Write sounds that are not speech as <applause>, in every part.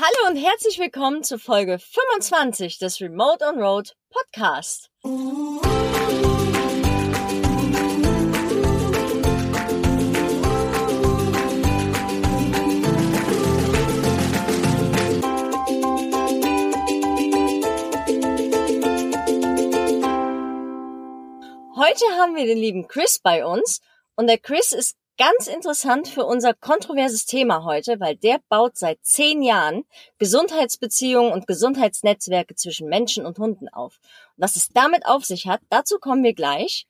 Hallo und herzlich willkommen zur Folge 25 des Remote on Road Podcast. Heute haben wir den lieben Chris bei uns und der Chris ist ganz interessant für unser kontroverses Thema heute, weil der baut seit zehn Jahren Gesundheitsbeziehungen und Gesundheitsnetzwerke zwischen Menschen und Hunden auf. Was es damit auf sich hat, dazu kommen wir gleich.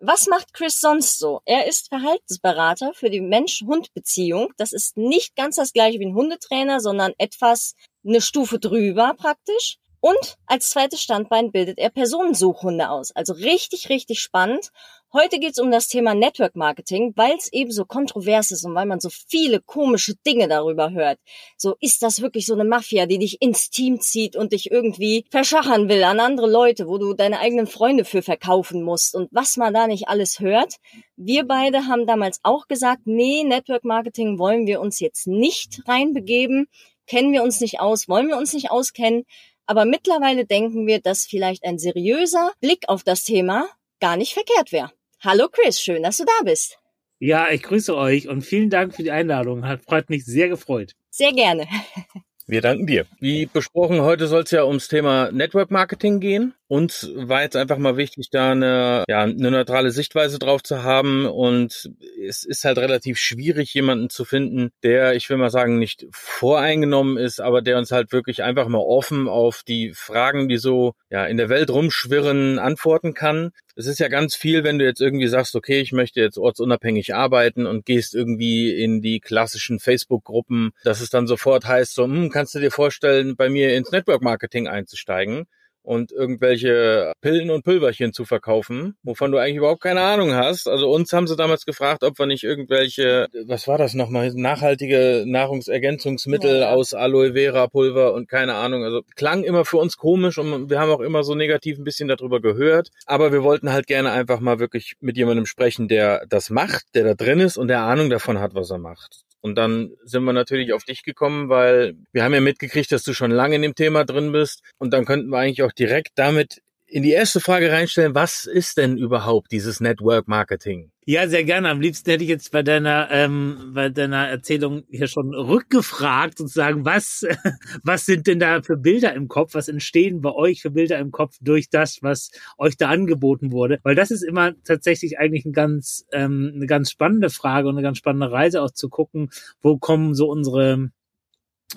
Was macht Chris sonst so? Er ist Verhaltensberater für die Mensch-Hund-Beziehung. Das ist nicht ganz das gleiche wie ein Hundetrainer, sondern etwas eine Stufe drüber praktisch. Und als zweites Standbein bildet er Personensuchhunde aus. Also richtig, richtig spannend. Heute geht es um das Thema Network Marketing, weil es eben so kontrovers ist und weil man so viele komische Dinge darüber hört. So ist das wirklich so eine Mafia, die dich ins Team zieht und dich irgendwie verschachern will an andere Leute, wo du deine eigenen Freunde für verkaufen musst und was man da nicht alles hört. Wir beide haben damals auch gesagt, nee, Network Marketing wollen wir uns jetzt nicht reinbegeben, kennen wir uns nicht aus, wollen wir uns nicht auskennen. Aber mittlerweile denken wir, dass vielleicht ein seriöser Blick auf das Thema gar nicht verkehrt wäre. Hallo Chris, schön, dass du da bist. Ja, ich grüße euch und vielen Dank für die Einladung. Hat freut mich sehr gefreut. Sehr gerne. <laughs> Wir danken dir. Wie besprochen, heute soll es ja ums Thema Network Marketing gehen. Uns war jetzt einfach mal wichtig, da eine, ja, eine neutrale Sichtweise drauf zu haben. Und es ist halt relativ schwierig, jemanden zu finden, der, ich will mal sagen, nicht voreingenommen ist, aber der uns halt wirklich einfach mal offen auf die Fragen, die so ja in der Welt rumschwirren, antworten kann. Es ist ja ganz viel, wenn du jetzt irgendwie sagst, okay, ich möchte jetzt ortsunabhängig arbeiten und gehst irgendwie in die klassischen Facebook-Gruppen, dass es dann sofort heißt, so, hm, kannst du dir vorstellen, bei mir ins Network Marketing einzusteigen? Und irgendwelche Pillen und Pülverchen zu verkaufen, wovon du eigentlich überhaupt keine Ahnung hast. Also uns haben sie damals gefragt, ob wir nicht irgendwelche, was war das nochmal, nachhaltige Nahrungsergänzungsmittel ja. aus Aloe Vera Pulver und keine Ahnung. Also klang immer für uns komisch und wir haben auch immer so negativ ein bisschen darüber gehört. Aber wir wollten halt gerne einfach mal wirklich mit jemandem sprechen, der das macht, der da drin ist und der Ahnung davon hat, was er macht. Und dann sind wir natürlich auf dich gekommen, weil wir haben ja mitgekriegt, dass du schon lange in dem Thema drin bist. Und dann könnten wir eigentlich auch direkt damit in die erste Frage reinstellen, was ist denn überhaupt dieses Network Marketing? Ja, sehr gerne. Am liebsten hätte ich jetzt bei deiner, ähm, bei deiner Erzählung hier schon rückgefragt, sozusagen, was, <laughs> was sind denn da für Bilder im Kopf? Was entstehen bei euch für Bilder im Kopf durch das, was euch da angeboten wurde? Weil das ist immer tatsächlich eigentlich ein ganz, ähm, eine ganz spannende Frage und eine ganz spannende Reise auch zu gucken, wo kommen so unsere,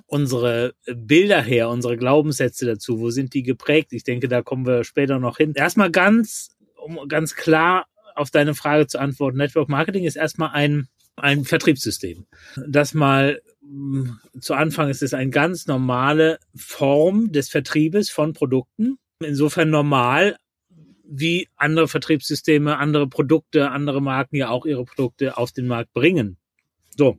unsere Bilder her, unsere Glaubenssätze dazu, wo sind die geprägt? Ich denke, da kommen wir später noch hin. Erstmal ganz, um ganz klar auf deine Frage zu antworten. Network Marketing ist erstmal ein, ein Vertriebssystem. Das mal mm, zu Anfang ist es eine ganz normale Form des Vertriebes von Produkten. Insofern normal, wie andere Vertriebssysteme, andere Produkte, andere Marken ja auch ihre Produkte auf den Markt bringen. So,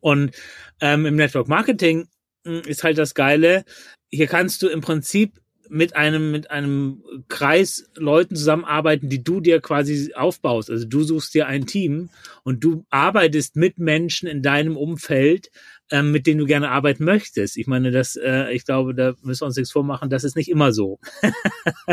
und ähm, im Network Marketing hm, ist halt das Geile, hier kannst du im Prinzip mit einem, mit einem Kreis Leuten zusammenarbeiten, die du dir quasi aufbaust. Also du suchst dir ein Team und du arbeitest mit Menschen in deinem Umfeld, ähm, mit denen du gerne arbeiten möchtest. Ich meine, das, äh, ich glaube, da müssen wir uns nichts vormachen, das ist nicht immer so. <laughs>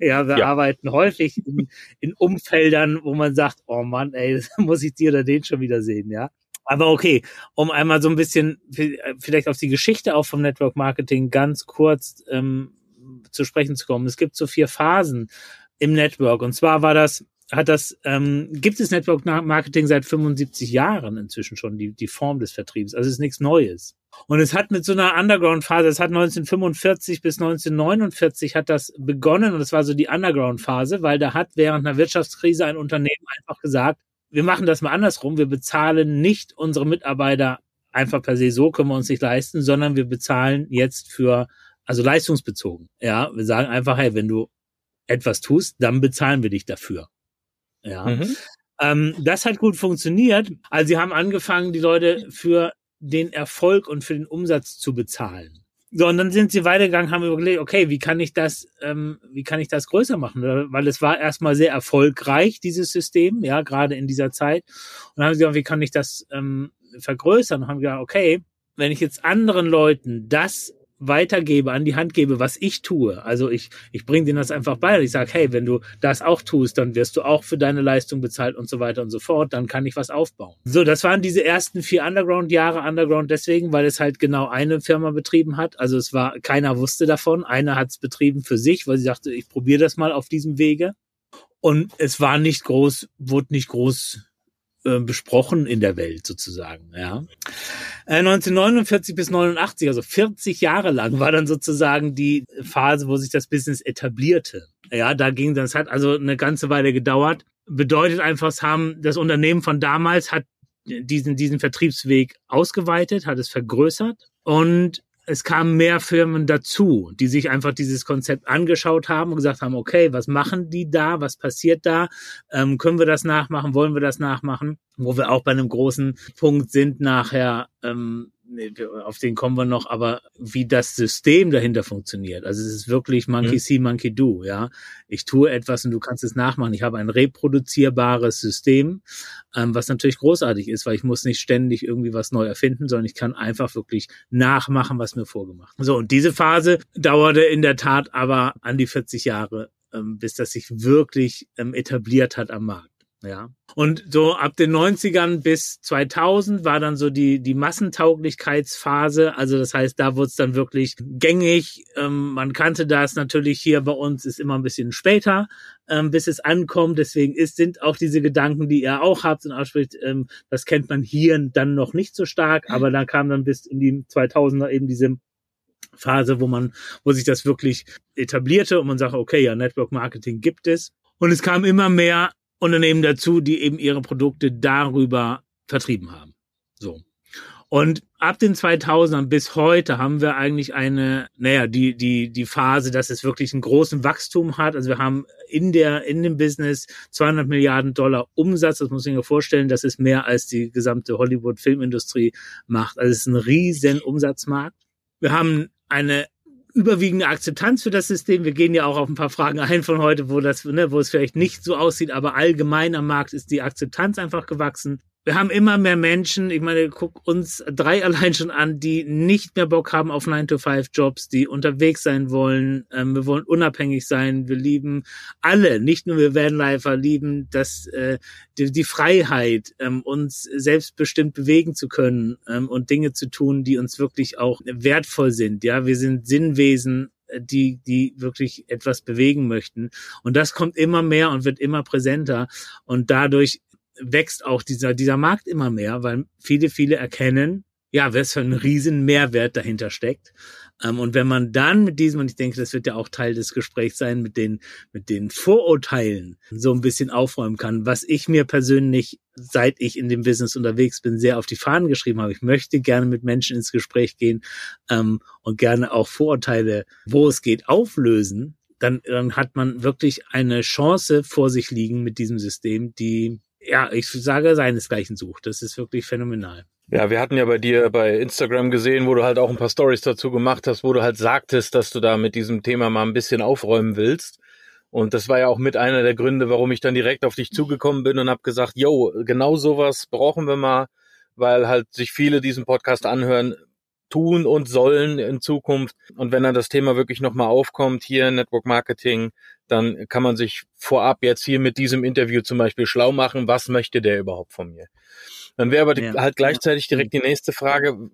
ja, wir ja. arbeiten häufig in, in Umfeldern, wo man sagt, oh Mann, ey, <laughs> muss ich dir oder den schon wieder sehen, ja. Aber okay, um einmal so ein bisschen vielleicht auf die Geschichte auch vom Network Marketing ganz kurz ähm, zu sprechen zu kommen. Es gibt so vier Phasen im Network. Und zwar war das, hat das, ähm, gibt es Network Marketing seit 75 Jahren inzwischen schon, die, die Form des Vertriebs. Also es ist nichts Neues. Und es hat mit so einer Underground-Phase, es hat 1945 bis 1949 hat das begonnen und das war so die Underground-Phase, weil da hat während einer Wirtschaftskrise ein Unternehmen einfach gesagt, wir machen das mal andersrum. Wir bezahlen nicht unsere Mitarbeiter einfach per se so, können wir uns nicht leisten, sondern wir bezahlen jetzt für, also leistungsbezogen. Ja, wir sagen einfach, hey, wenn du etwas tust, dann bezahlen wir dich dafür. Ja. Mhm. Ähm, das hat gut funktioniert. Also sie haben angefangen, die Leute für den Erfolg und für den Umsatz zu bezahlen. So, und dann sind sie weitergegangen, haben überlegt, okay, wie kann ich das, ähm, wie kann ich das größer machen? Weil es war erstmal sehr erfolgreich, dieses System, ja, gerade in dieser Zeit. Und dann haben sie gesagt, wie kann ich das ähm, vergrößern? Und haben gesagt, okay, wenn ich jetzt anderen Leuten das weitergebe, an die Hand gebe, was ich tue. Also ich, ich bringe denen das einfach bei. Ich sage, hey, wenn du das auch tust, dann wirst du auch für deine Leistung bezahlt und so weiter und so fort. Dann kann ich was aufbauen. So, das waren diese ersten vier Underground-Jahre. Underground deswegen, weil es halt genau eine Firma betrieben hat. Also es war, keiner wusste davon. Einer hat es betrieben für sich, weil sie sagte, ich probiere das mal auf diesem Wege. Und es war nicht groß, wurde nicht groß äh, besprochen in der Welt sozusagen. Ja. 1949 äh, bis 89, also 40 Jahre lang, war dann sozusagen die Phase, wo sich das Business etablierte. Ja, da ging das hat also eine ganze Weile gedauert. Bedeutet einfach, es haben das Unternehmen von damals hat diesen diesen Vertriebsweg ausgeweitet, hat es vergrößert und es kamen mehr Firmen dazu, die sich einfach dieses Konzept angeschaut haben und gesagt haben, okay, was machen die da, was passiert da, ähm, können wir das nachmachen, wollen wir das nachmachen, wo wir auch bei einem großen Punkt sind nachher, ähm, auf den kommen wir noch, aber wie das System dahinter funktioniert. Also es ist wirklich Monkey mhm. see, Monkey do, ja. Ich tue etwas und du kannst es nachmachen. Ich habe ein reproduzierbares System, ähm, was natürlich großartig ist, weil ich muss nicht ständig irgendwie was neu erfinden, sondern ich kann einfach wirklich nachmachen, was mir vorgemacht. So, und diese Phase dauerte in der Tat aber an die 40 Jahre, ähm, bis das sich wirklich ähm, etabliert hat am Markt. Ja. Und so ab den 90ern bis 2000 war dann so die, die Massentauglichkeitsphase. Also das heißt, da wurde es dann wirklich gängig. Ähm, man kannte das natürlich hier bei uns, ist immer ein bisschen später, ähm, bis es ankommt. Deswegen ist, sind auch diese Gedanken, die ihr auch habt und ausspricht, ähm, das kennt man hier dann noch nicht so stark. Aber da kam dann bis in die 2000er eben diese Phase, wo man, wo sich das wirklich etablierte und man sagt, okay, ja, Network Marketing gibt es. Und es kam immer mehr Unternehmen dazu, die eben ihre Produkte darüber vertrieben haben. So. Und ab den 2000ern bis heute haben wir eigentlich eine, naja, die, die, die Phase, dass es wirklich einen großen Wachstum hat. Also wir haben in der, in dem Business 200 Milliarden Dollar Umsatz. Das muss ich mir vorstellen. Das ist mehr als die gesamte Hollywood-Filmindustrie macht. Also es ist ein riesen Umsatzmarkt. Wir haben eine überwiegende Akzeptanz für das System. Wir gehen ja auch auf ein paar Fragen ein von heute, wo das, ne, wo es vielleicht nicht so aussieht, aber allgemein am Markt ist die Akzeptanz einfach gewachsen wir haben immer mehr Menschen, ich meine, guck uns drei <laughs> allein schon an, die nicht mehr Bock haben auf 9-to-5-Jobs, die unterwegs sein wollen. Ähm, wir wollen unabhängig sein. Wir lieben alle, nicht nur wir Vanlifer, lieben das, äh, die, die Freiheit, ähm, uns selbstbestimmt bewegen zu können ähm, und Dinge zu tun, die uns wirklich auch wertvoll sind. Ja, wir sind Sinnwesen die, die wirklich etwas bewegen möchten. Und das kommt immer mehr und wird immer präsenter. Und dadurch wächst auch dieser, dieser Markt immer mehr, weil viele, viele erkennen, ja, was für ein riesen Mehrwert dahinter steckt. Ähm, und wenn man dann mit diesem, und ich denke, das wird ja auch Teil des Gesprächs sein, mit den, mit den Vorurteilen so ein bisschen aufräumen kann, was ich mir persönlich, seit ich in dem Business unterwegs bin, sehr auf die Fahnen geschrieben habe. Ich möchte gerne mit Menschen ins Gespräch gehen ähm, und gerne auch Vorurteile, wo es geht, auflösen. Dann, dann hat man wirklich eine Chance vor sich liegen mit diesem System, die ja, ich sage, seinesgleichen sucht. Das ist wirklich phänomenal. Ja, wir hatten ja bei dir bei Instagram gesehen, wo du halt auch ein paar Stories dazu gemacht hast, wo du halt sagtest, dass du da mit diesem Thema mal ein bisschen aufräumen willst. Und das war ja auch mit einer der Gründe, warum ich dann direkt auf dich zugekommen bin und habe gesagt, yo, genau sowas brauchen wir mal, weil halt sich viele diesen Podcast anhören, tun und sollen in Zukunft. Und wenn dann das Thema wirklich nochmal aufkommt, hier Network Marketing, dann kann man sich vorab jetzt hier mit diesem Interview zum Beispiel schlau machen, was möchte der überhaupt von mir? Dann wäre aber ja. halt gleichzeitig direkt die nächste Frage,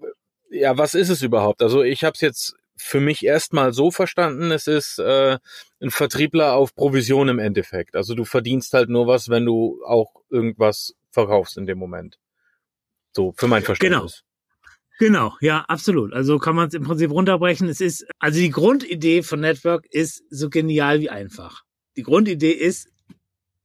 ja, was ist es überhaupt? Also ich habe es jetzt für mich erstmal so verstanden, es ist äh, ein Vertriebler auf Provision im Endeffekt. Also du verdienst halt nur was, wenn du auch irgendwas verkaufst in dem Moment. So, für mein Verständnis. Genau. Genau, ja, absolut. Also kann man es im Prinzip runterbrechen. Es ist, also die Grundidee von Network ist so genial wie einfach. Die Grundidee ist,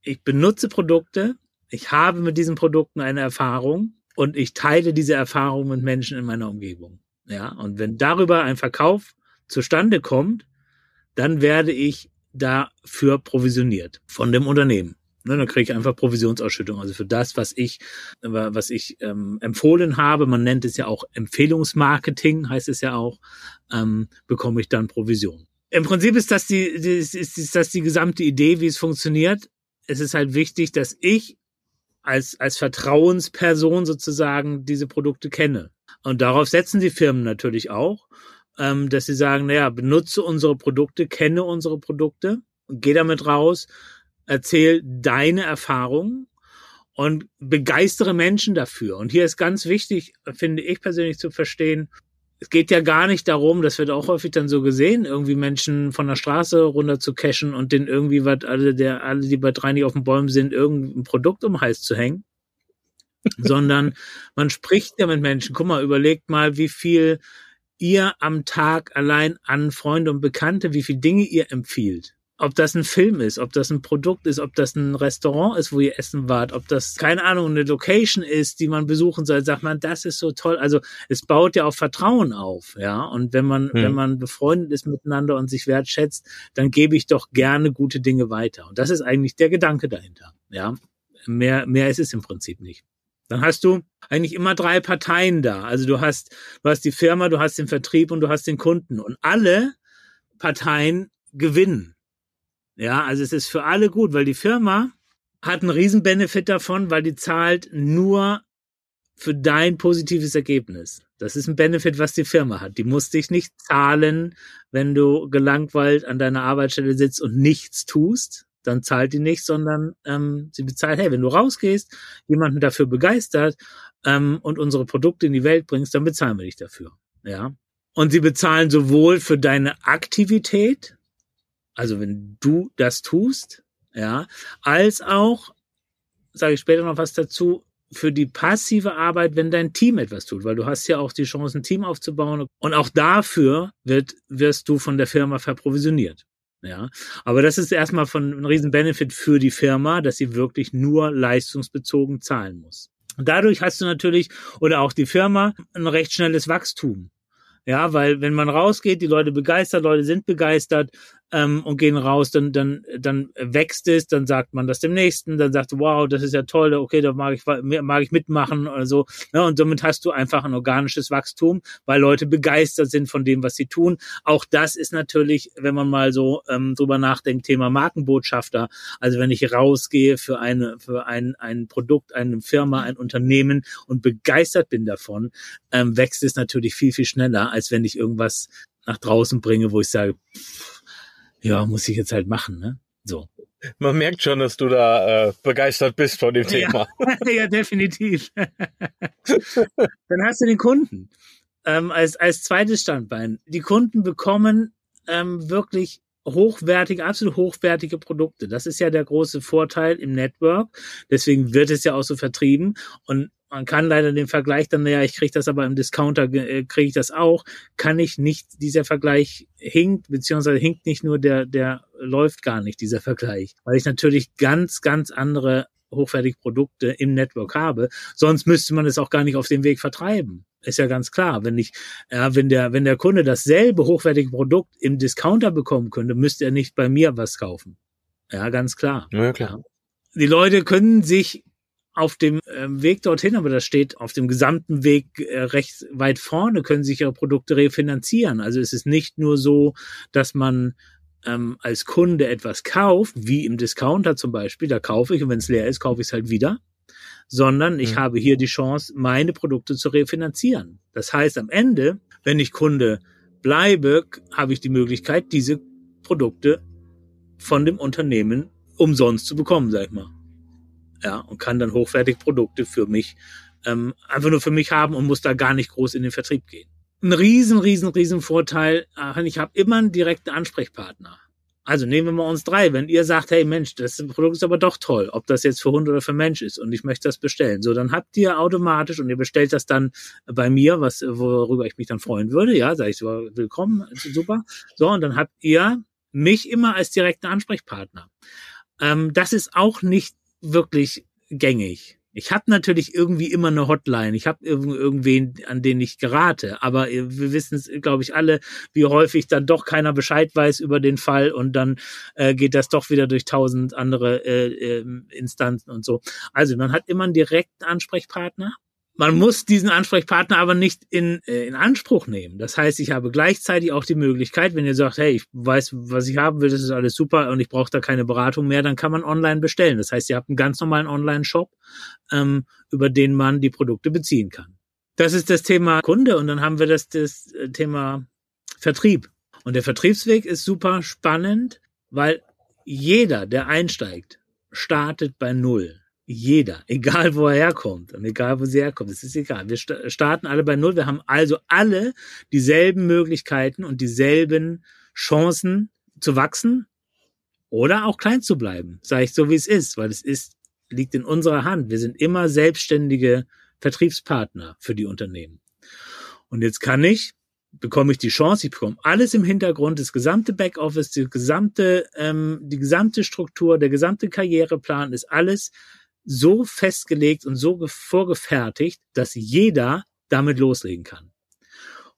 ich benutze Produkte, ich habe mit diesen Produkten eine Erfahrung und ich teile diese Erfahrung mit Menschen in meiner Umgebung. Ja, und wenn darüber ein Verkauf zustande kommt, dann werde ich dafür provisioniert von dem Unternehmen. Ne, dann kriege ich einfach Provisionsausschüttung. Also für das, was ich, was ich ähm, empfohlen habe, man nennt es ja auch Empfehlungsmarketing, heißt es ja auch, ähm, bekomme ich dann Provision. Im Prinzip ist das die, die ist, ist das die gesamte Idee, wie es funktioniert. Es ist halt wichtig, dass ich als, als Vertrauensperson sozusagen diese Produkte kenne. Und darauf setzen die Firmen natürlich auch, ähm, dass sie sagen, naja, benutze unsere Produkte, kenne unsere Produkte, geh damit raus, erzähl deine Erfahrungen und begeistere Menschen dafür. Und hier ist ganz wichtig, finde ich persönlich zu verstehen, es geht ja gar nicht darum, das wird auch häufig dann so gesehen, irgendwie Menschen von der Straße runter zu cashen und den irgendwie was, alle, der, alle, die bei drei nicht auf den Bäumen sind, irgendein Produkt um den Hals zu hängen. <laughs> sondern man spricht ja mit Menschen. Guck mal, überlegt mal, wie viel ihr am Tag allein an Freunde und Bekannte, wie viel Dinge ihr empfiehlt ob das ein Film ist, ob das ein Produkt ist, ob das ein Restaurant ist, wo ihr essen wart, ob das, keine Ahnung, eine Location ist, die man besuchen soll, sagt man, das ist so toll. Also es baut ja auf Vertrauen auf, ja. Und wenn man, hm. wenn man befreundet ist miteinander und sich wertschätzt, dann gebe ich doch gerne gute Dinge weiter. Und das ist eigentlich der Gedanke dahinter, ja. Mehr, mehr ist es im Prinzip nicht. Dann hast du eigentlich immer drei Parteien da. Also du hast, du hast die Firma, du hast den Vertrieb und du hast den Kunden. Und alle Parteien gewinnen. Ja, also es ist für alle gut, weil die Firma hat einen riesen Benefit davon, weil die zahlt nur für dein positives Ergebnis. Das ist ein Benefit, was die Firma hat. Die muss dich nicht zahlen, wenn du gelangweilt an deiner Arbeitsstelle sitzt und nichts tust. Dann zahlt die nicht, sondern ähm, sie bezahlt, hey, wenn du rausgehst, jemanden dafür begeistert ähm, und unsere Produkte in die Welt bringst, dann bezahlen wir dich dafür. Ja. Und sie bezahlen sowohl für deine Aktivität, also wenn du das tust, ja, als auch, sage ich später noch was dazu, für die passive Arbeit, wenn dein Team etwas tut, weil du hast ja auch die Chance, ein Team aufzubauen und auch dafür wird, wirst du von der Firma verprovisioniert. Ja, aber das ist erstmal von einem riesen Benefit für die Firma, dass sie wirklich nur leistungsbezogen zahlen muss. Dadurch hast du natürlich oder auch die Firma ein recht schnelles Wachstum. Ja, weil wenn man rausgeht, die Leute begeistert, Leute sind begeistert, ähm, und gehen raus, dann, dann, dann wächst es, dann sagt man das dem nächsten, dann sagt, wow, das ist ja toll, okay, da mag ich, mag ich mitmachen oder so. Ja, und somit hast du einfach ein organisches Wachstum, weil Leute begeistert sind von dem, was sie tun. Auch das ist natürlich, wenn man mal so ähm, drüber nachdenkt, Thema Markenbotschafter. Also wenn ich rausgehe für eine, für ein, ein Produkt, eine Firma, ein Unternehmen und begeistert bin davon, ähm, wächst es natürlich viel, viel schneller, als wenn ich irgendwas nach draußen bringe, wo ich sage, pff, ja, muss ich jetzt halt machen, ne? So. Man merkt schon, dass du da äh, begeistert bist von dem Thema. Ja, <laughs> ja definitiv. <laughs> Dann hast du den Kunden ähm, als, als zweites Standbein. Die Kunden bekommen ähm, wirklich hochwertige, absolut hochwertige Produkte. Das ist ja der große Vorteil im Network. Deswegen wird es ja auch so vertrieben. Und man kann leider den Vergleich dann, naja, ich kriege das aber im Discounter, äh, kriege ich das auch, kann ich nicht, dieser Vergleich hinkt, beziehungsweise hinkt nicht nur, der, der läuft gar nicht, dieser Vergleich, weil ich natürlich ganz, ganz andere hochwertige Produkte im Network habe, sonst müsste man es auch gar nicht auf dem Weg vertreiben. Ist ja ganz klar. Wenn ich, ja, wenn der, wenn der Kunde dasselbe hochwertige Produkt im Discounter bekommen könnte, müsste er nicht bei mir was kaufen. Ja, ganz klar. Ja, klar. Ja. Die Leute können sich auf dem äh, Weg dorthin, aber das steht auf dem gesamten Weg äh, recht weit vorne, können sich ihre Produkte refinanzieren. Also es ist nicht nur so, dass man ähm, als Kunde etwas kauft, wie im Discounter zum Beispiel, da kaufe ich und wenn es leer ist, kaufe ich es halt wieder, sondern ich mhm. habe hier die Chance, meine Produkte zu refinanzieren. Das heißt, am Ende, wenn ich Kunde bleibe, habe ich die Möglichkeit, diese Produkte von dem Unternehmen umsonst zu bekommen, sag ich mal ja, und kann dann hochwertige Produkte für mich ähm, einfach nur für mich haben und muss da gar nicht groß in den Vertrieb gehen. Ein riesen, riesen, riesen Vorteil, äh, ich habe immer einen direkten Ansprechpartner. Also nehmen wir mal uns drei. Wenn ihr sagt, hey Mensch, das Produkt ist aber doch toll, ob das jetzt für Hund oder für Mensch ist und ich möchte das bestellen. So, dann habt ihr automatisch und ihr bestellt das dann bei mir, was, worüber ich mich dann freuen würde. Ja, sage ich so, willkommen, super. So, und dann habt ihr mich immer als direkten Ansprechpartner. Ähm, das ist auch nicht wirklich gängig. Ich habe natürlich irgendwie immer eine Hotline. Ich habe irgendwen, an den ich gerate. Aber wir wissen es, glaube ich, alle, wie häufig dann doch keiner Bescheid weiß über den Fall und dann äh, geht das doch wieder durch tausend andere äh, äh, Instanzen und so. Also man hat immer einen direkten Ansprechpartner man muss diesen Ansprechpartner aber nicht in, äh, in Anspruch nehmen. Das heißt, ich habe gleichzeitig auch die Möglichkeit, wenn ihr sagt, hey, ich weiß, was ich haben will, das ist alles super und ich brauche da keine Beratung mehr, dann kann man online bestellen. Das heißt, ihr habt einen ganz normalen Online-Shop, ähm, über den man die Produkte beziehen kann. Das ist das Thema Kunde und dann haben wir das, das Thema Vertrieb. Und der Vertriebsweg ist super spannend, weil jeder, der einsteigt, startet bei Null. Jeder, <laughs> egal wo er herkommt und egal wo sie herkommt, es ist egal. Wir starten alle bei Null. Wir haben also alle dieselben Möglichkeiten und dieselben Chancen zu wachsen oder auch klein zu bleiben. Sage ich so, wie es ist, weil es ist, liegt in unserer Hand. Wir sind immer selbstständige Vertriebspartner für die Unternehmen. Und jetzt kann ich bekomme ich die Chance, ich bekomme alles im Hintergrund, das gesamte Backoffice, die gesamte, ähm, die gesamte Struktur, der gesamte Karriereplan ist alles so festgelegt und so vorgefertigt, dass jeder damit loslegen kann.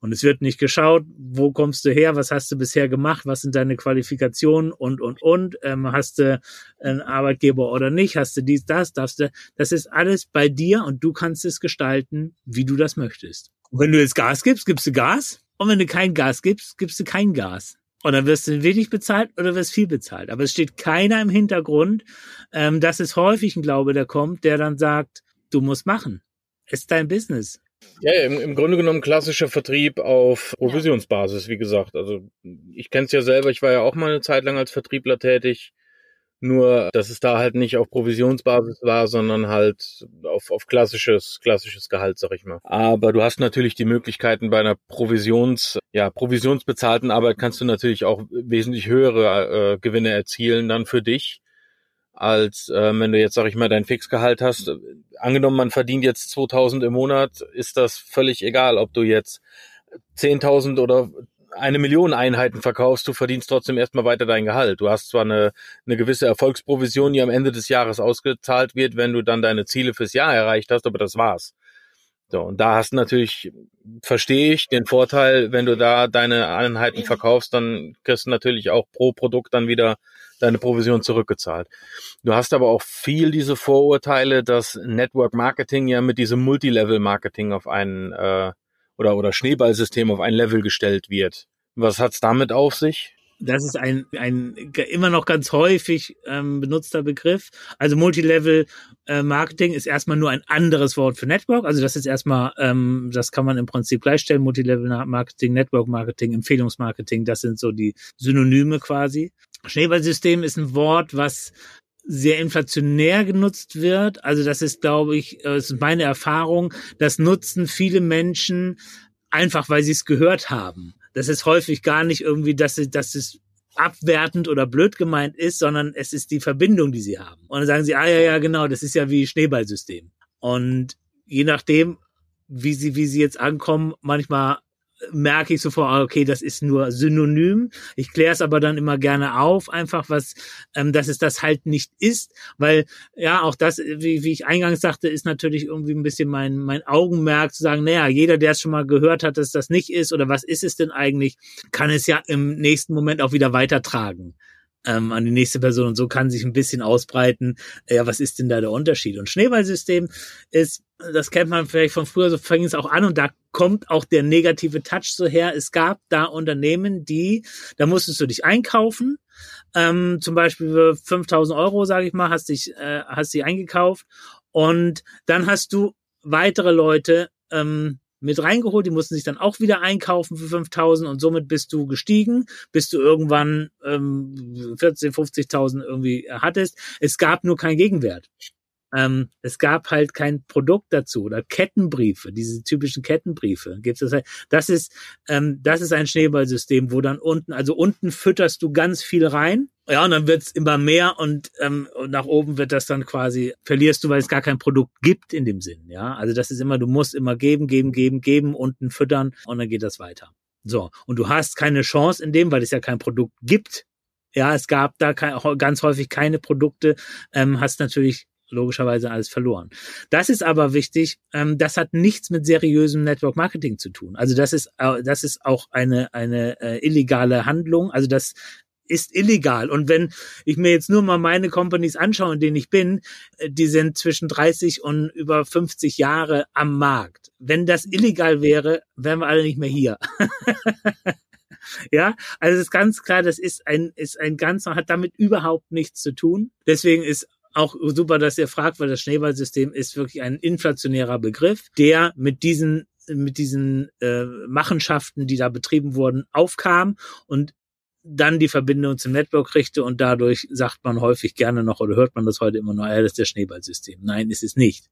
Und es wird nicht geschaut, wo kommst du her, was hast du bisher gemacht, was sind deine Qualifikationen und, und, und. Ähm, hast du einen Arbeitgeber oder nicht, hast du dies, das, darfst du. Das ist alles bei dir und du kannst es gestalten, wie du das möchtest. Und wenn du jetzt Gas gibst, gibst du Gas. Und wenn du kein Gas gibst, gibst du kein Gas. Und dann wirst du wenig bezahlt oder wirst viel bezahlt. Aber es steht keiner im Hintergrund. Ähm, das ist häufig ein Glaube, der kommt, der dann sagt, du musst machen. Es ist dein Business. Ja, im, im Grunde genommen klassischer Vertrieb auf Provisionsbasis, wie gesagt. Also ich kenne es ja selber, ich war ja auch mal eine Zeit lang als Vertriebler tätig. Nur, dass es da halt nicht auf Provisionsbasis war, sondern halt auf, auf klassisches, klassisches Gehalt, sag ich mal. Aber du hast natürlich die Möglichkeiten bei einer Provisions, ja, provisionsbezahlten Arbeit kannst du natürlich auch wesentlich höhere äh, Gewinne erzielen dann für dich als äh, wenn du jetzt, sag ich mal, dein Fixgehalt hast. Angenommen, man verdient jetzt 2000 im Monat, ist das völlig egal, ob du jetzt 10.000 oder eine Million Einheiten verkaufst, du verdienst trotzdem erstmal weiter dein Gehalt. Du hast zwar eine, eine gewisse Erfolgsprovision, die am Ende des Jahres ausgezahlt wird, wenn du dann deine Ziele fürs Jahr erreicht hast, aber das war's. So, und da hast du natürlich, verstehe ich, den Vorteil, wenn du da deine Einheiten verkaufst, dann kriegst du natürlich auch pro Produkt dann wieder deine Provision zurückgezahlt. Du hast aber auch viel diese Vorurteile, dass Network Marketing ja mit diesem Multilevel Marketing auf einen äh, oder, oder Schneeballsystem auf ein Level gestellt wird. Was hat's damit auf sich? Das ist ein, ein immer noch ganz häufig ähm, benutzter Begriff. Also Multilevel äh, Marketing ist erstmal nur ein anderes Wort für Network. Also das ist erstmal, ähm, das kann man im Prinzip gleichstellen. Multilevel Marketing, Network Marketing, Empfehlungsmarketing, das sind so die Synonyme quasi. Schneeballsystem ist ein Wort, was sehr inflationär genutzt wird. Also das ist, glaube ich, äh, das ist meine Erfahrung. Das nutzen viele Menschen einfach, weil sie es gehört haben. Das ist häufig gar nicht irgendwie, dass, sie, dass es abwertend oder blöd gemeint ist, sondern es ist die Verbindung, die sie haben. Und dann sagen sie, ah ja, ja, genau, das ist ja wie Schneeballsystem. Und je nachdem, wie sie, wie sie jetzt ankommen, manchmal merke ich sofort, ah, okay, das ist nur synonym. Ich kläre es aber dann immer gerne auf, einfach was, ähm, dass es das halt nicht ist, weil ja auch das, wie, wie ich eingangs sagte, ist natürlich irgendwie ein bisschen mein mein Augenmerk zu sagen, naja, jeder, der es schon mal gehört hat, dass das nicht ist oder was ist es denn eigentlich, kann es ja im nächsten Moment auch wieder weitertragen ähm, an die nächste Person und so kann sich ein bisschen ausbreiten. Ja, was ist denn da der Unterschied? Und Schneeballsystem ist, das kennt man vielleicht von früher, so fängt es auch an und da kommt auch der negative Touch so her. Es gab da Unternehmen, die, da musstest du dich einkaufen, ähm, zum Beispiel für 5000 Euro, sage ich mal, hast dich, äh, hast dich eingekauft und dann hast du weitere Leute ähm, mit reingeholt. Die mussten sich dann auch wieder einkaufen für 5000 und somit bist du gestiegen, bis du irgendwann ähm, 14, 50.000 irgendwie hattest. Es gab nur keinen Gegenwert. Ähm, es gab halt kein Produkt dazu oder Kettenbriefe, diese typischen Kettenbriefe. Gibt's das, halt. das ist ähm, das ist ein Schneeballsystem, wo dann unten, also unten fütterst du ganz viel rein. Ja, und dann wird's immer mehr und, ähm, und nach oben wird das dann quasi, verlierst du, weil es gar kein Produkt gibt in dem Sinn. Ja, also das ist immer, du musst immer geben, geben, geben, geben, unten füttern und dann geht das weiter. So, und du hast keine Chance in dem, weil es ja kein Produkt gibt. Ja, es gab da kein, ganz häufig keine Produkte, ähm, hast natürlich logischerweise alles verloren. Das ist aber wichtig. Ähm, das hat nichts mit seriösem Network Marketing zu tun. Also das ist, äh, das ist auch eine, eine äh, illegale Handlung. Also das ist illegal. Und wenn ich mir jetzt nur mal meine Companies anschaue, in denen ich bin, äh, die sind zwischen 30 und über 50 Jahre am Markt. Wenn das illegal wäre, wären wir alle nicht mehr hier. <laughs> ja, also es ist ganz klar, das ist ein, ist ein ganz, hat damit überhaupt nichts zu tun. Deswegen ist auch super, dass ihr fragt, weil das Schneeballsystem ist wirklich ein inflationärer Begriff, der mit diesen mit diesen äh, Machenschaften, die da betrieben wurden, aufkam und dann die Verbindung zum Network kriegte und dadurch sagt man häufig gerne noch oder hört man das heute immer noch, ja, das ist der Schneeballsystem. Nein, ist es nicht.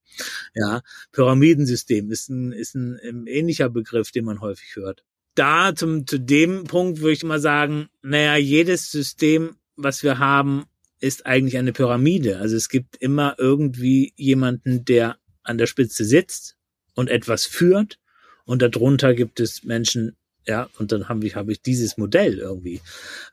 Ja, Pyramidensystem ist ein, ist ein, ein ähnlicher Begriff, den man häufig hört. Da zum, zu dem Punkt würde ich mal sagen, naja, jedes System, was wir haben, ist eigentlich eine Pyramide. Also es gibt immer irgendwie jemanden, der an der Spitze sitzt und etwas führt und darunter gibt es Menschen, ja, und dann habe ich, habe ich dieses Modell irgendwie.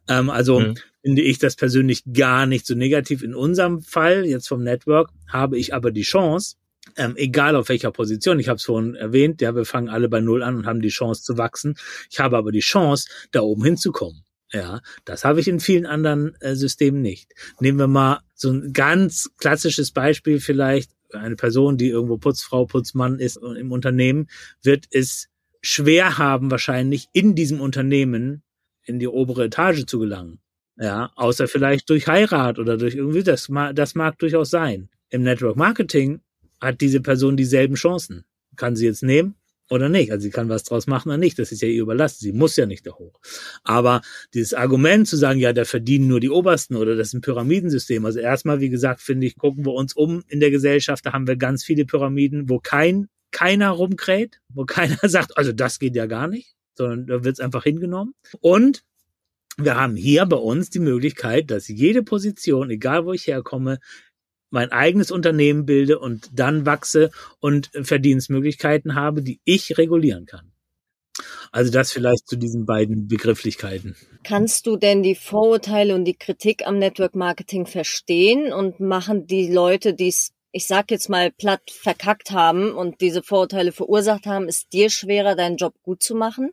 Ähm, also mhm. finde ich das persönlich gar nicht so negativ. In unserem Fall, jetzt vom Network, habe ich aber die Chance, ähm, egal auf welcher Position, ich habe es vorhin erwähnt, ja, wir fangen alle bei Null an und haben die Chance zu wachsen. Ich habe aber die Chance, da oben hinzukommen. Ja, das habe ich in vielen anderen äh, Systemen nicht. Nehmen wir mal so ein ganz klassisches Beispiel vielleicht. Eine Person, die irgendwo Putzfrau, Putzmann ist im Unternehmen, wird es schwer haben, wahrscheinlich in diesem Unternehmen in die obere Etage zu gelangen. Ja, außer vielleicht durch Heirat oder durch irgendwie, das, das mag durchaus sein. Im Network Marketing hat diese Person dieselben Chancen. Kann sie jetzt nehmen oder nicht? Also sie kann was draus machen oder nicht. Das ist ja ihr überlassen. Sie muss ja nicht da hoch. Aber dieses Argument zu sagen, ja, da verdienen nur die Obersten oder das ist ein Pyramidensystem. Also erstmal, wie gesagt, finde ich, gucken wir uns um in der Gesellschaft. Da haben wir ganz viele Pyramiden, wo kein keiner rumkräht, wo keiner <laughs> sagt, also das geht ja gar nicht, sondern da wird es einfach hingenommen. Und wir haben hier bei uns die Möglichkeit, dass jede Position, egal wo ich herkomme, mein eigenes Unternehmen bilde und dann wachse und Verdienstmöglichkeiten habe, die ich regulieren kann. Also das vielleicht zu diesen beiden Begrifflichkeiten. Kannst du denn die Vorurteile und die Kritik am Network Marketing verstehen und machen die Leute, die es ich sag jetzt mal, platt verkackt haben und diese Vorurteile verursacht haben, ist dir schwerer, deinen Job gut zu machen?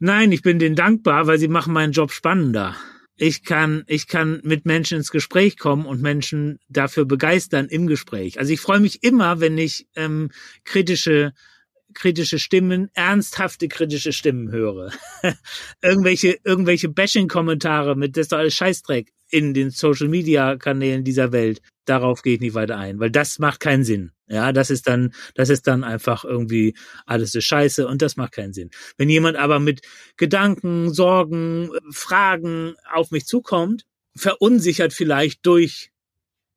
Nein, ich bin denen dankbar, weil sie machen meinen Job spannender. Ich kann, ich kann mit Menschen ins Gespräch kommen und Menschen dafür begeistern im Gespräch. Also ich freue mich immer, wenn ich ähm, kritische kritische Stimmen, ernsthafte kritische Stimmen höre. <laughs> irgendwelche, irgendwelche Bashing-Kommentare mit, das ist doch alles Scheißdreck in den Social-Media-Kanälen dieser Welt. Darauf gehe ich nicht weiter ein, weil das macht keinen Sinn. Ja, das ist dann, das ist dann einfach irgendwie alles ist Scheiße und das macht keinen Sinn. Wenn jemand aber mit Gedanken, Sorgen, Fragen auf mich zukommt, verunsichert vielleicht durch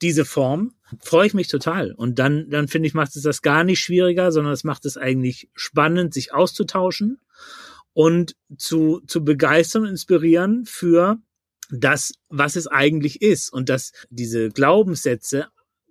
diese Form, freue ich mich total. Und dann, dann finde ich, macht es das gar nicht schwieriger, sondern es macht es eigentlich spannend, sich auszutauschen und zu, zu begeistern und inspirieren für das, was es eigentlich ist und dass diese Glaubenssätze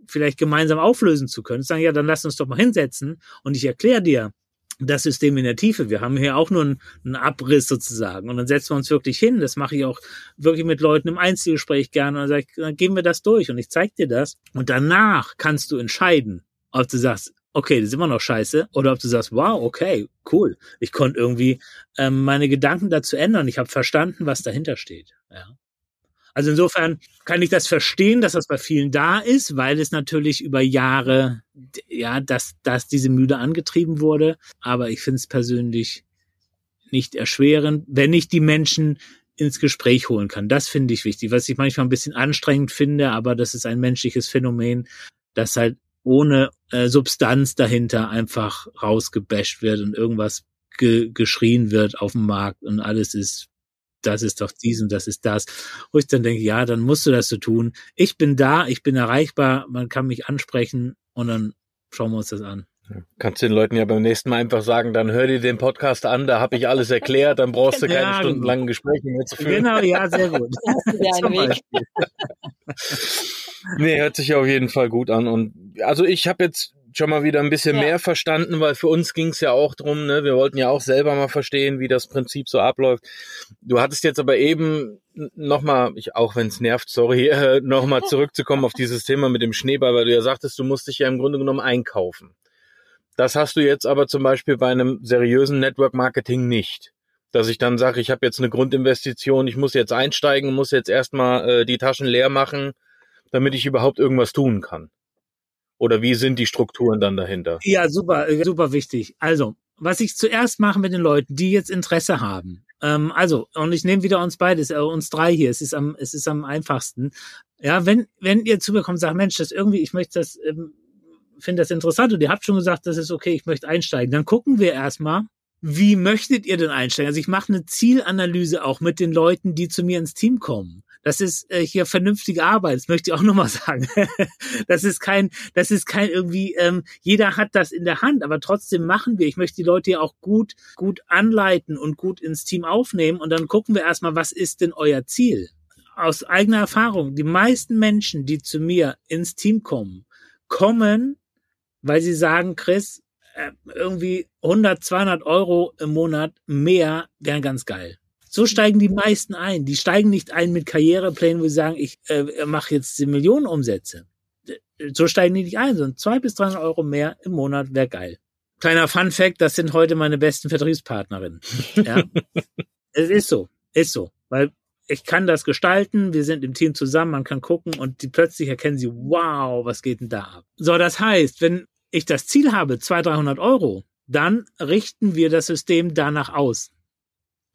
vielleicht gemeinsam auflösen zu können. Sagen, ja, dann lass uns doch mal hinsetzen und ich erkläre dir das System in der Tiefe. Wir haben hier auch nur einen, einen, Abriss sozusagen und dann setzen wir uns wirklich hin. Das mache ich auch wirklich mit Leuten im Einzelgespräch gerne und dann, sag ich, dann gehen wir das durch und ich zeige dir das und danach kannst du entscheiden, ob du sagst, okay, das ist immer noch scheiße, oder ob du sagst, wow, okay, cool, ich konnte irgendwie ähm, meine Gedanken dazu ändern. Ich habe verstanden, was dahinter steht. Ja. Also insofern kann ich das verstehen, dass das bei vielen da ist, weil es natürlich über Jahre, ja, dass, dass diese Mühle angetrieben wurde. Aber ich finde es persönlich nicht erschwerend, wenn ich die Menschen ins Gespräch holen kann. Das finde ich wichtig, was ich manchmal ein bisschen anstrengend finde, aber das ist ein menschliches Phänomen, dass halt ohne äh, Substanz dahinter einfach rausgebasht wird und irgendwas ge geschrien wird auf dem Markt und alles ist das ist doch dies und das ist das. Wo ich dann denke, ja, dann musst du das so tun. Ich bin da, ich bin erreichbar, man kann mich ansprechen und dann schauen wir uns das an. Kannst den Leuten ja beim nächsten Mal einfach sagen, dann hör dir den Podcast an, da habe ich alles erklärt, dann brauchst du keine ja, stundenlangen Gespräche mehr zu führen. Genau, ja, sehr gut. <laughs> nee, hört sich auf jeden Fall gut an. Und also ich habe jetzt schon mal wieder ein bisschen ja. mehr verstanden, weil für uns ging es ja auch drum, ne? wir wollten ja auch selber mal verstehen, wie das Prinzip so abläuft. Du hattest jetzt aber eben nochmal, auch wenn es nervt, sorry, <laughs> äh, nochmal zurückzukommen auf dieses Thema mit dem Schneeball, weil du ja sagtest, du musst dich ja im Grunde genommen einkaufen. Das hast du jetzt aber zum Beispiel bei einem seriösen Network Marketing nicht. Dass ich dann sage, ich habe jetzt eine Grundinvestition, ich muss jetzt einsteigen, muss jetzt erstmal äh, die Taschen leer machen, damit ich überhaupt irgendwas tun kann. Oder wie sind die Strukturen dann dahinter? Ja, super, äh, super wichtig. Also, was ich zuerst mache mit den Leuten, die jetzt Interesse haben, Ähm, also, und ich nehme wieder uns beides, äh, uns drei hier. Es ist am, es ist am einfachsten. Ja, wenn, wenn ihr zu mir kommt und sagt, Mensch, das irgendwie, ich möchte das, ähm, finde das interessant und ihr habt schon gesagt, das ist okay, ich möchte einsteigen, dann gucken wir erstmal, wie möchtet ihr denn einsteigen? Also ich mache eine Zielanalyse auch mit den Leuten, die zu mir ins Team kommen. Das ist äh, hier vernünftige Arbeit. Das möchte ich auch nochmal <laughs> sagen. das ist kein, das ist kein irgendwie. Ähm, jeder hat das in der Hand, aber trotzdem machen wir. Ich möchte die Leute ja auch gut, gut anleiten und gut ins Team aufnehmen und dann gucken wir erstmal, was ist denn euer Ziel? Aus eigener Erfahrung, die meisten Menschen, die zu mir ins Team kommen, kommen, weil sie sagen, Chris, äh, irgendwie 100, 200 Euro im Monat mehr wären ganz geil. So steigen die meisten ein. Die steigen nicht ein mit Karriereplänen, wo sie sagen, ich äh, mache jetzt Millionen Umsätze. So steigen die nicht ein, sondern zwei bis 300 Euro mehr im Monat wäre geil. Kleiner Fun Fact, das sind heute meine besten Vertriebspartnerinnen. <laughs> Ja? es ist so, ist so, weil ich kann das gestalten, wir sind im Team zusammen, man kann gucken und die plötzlich erkennen sie, wow, was geht denn da ab? So, das heißt, wenn ich das Ziel habe, 200, 300 Euro, dann richten wir das System danach aus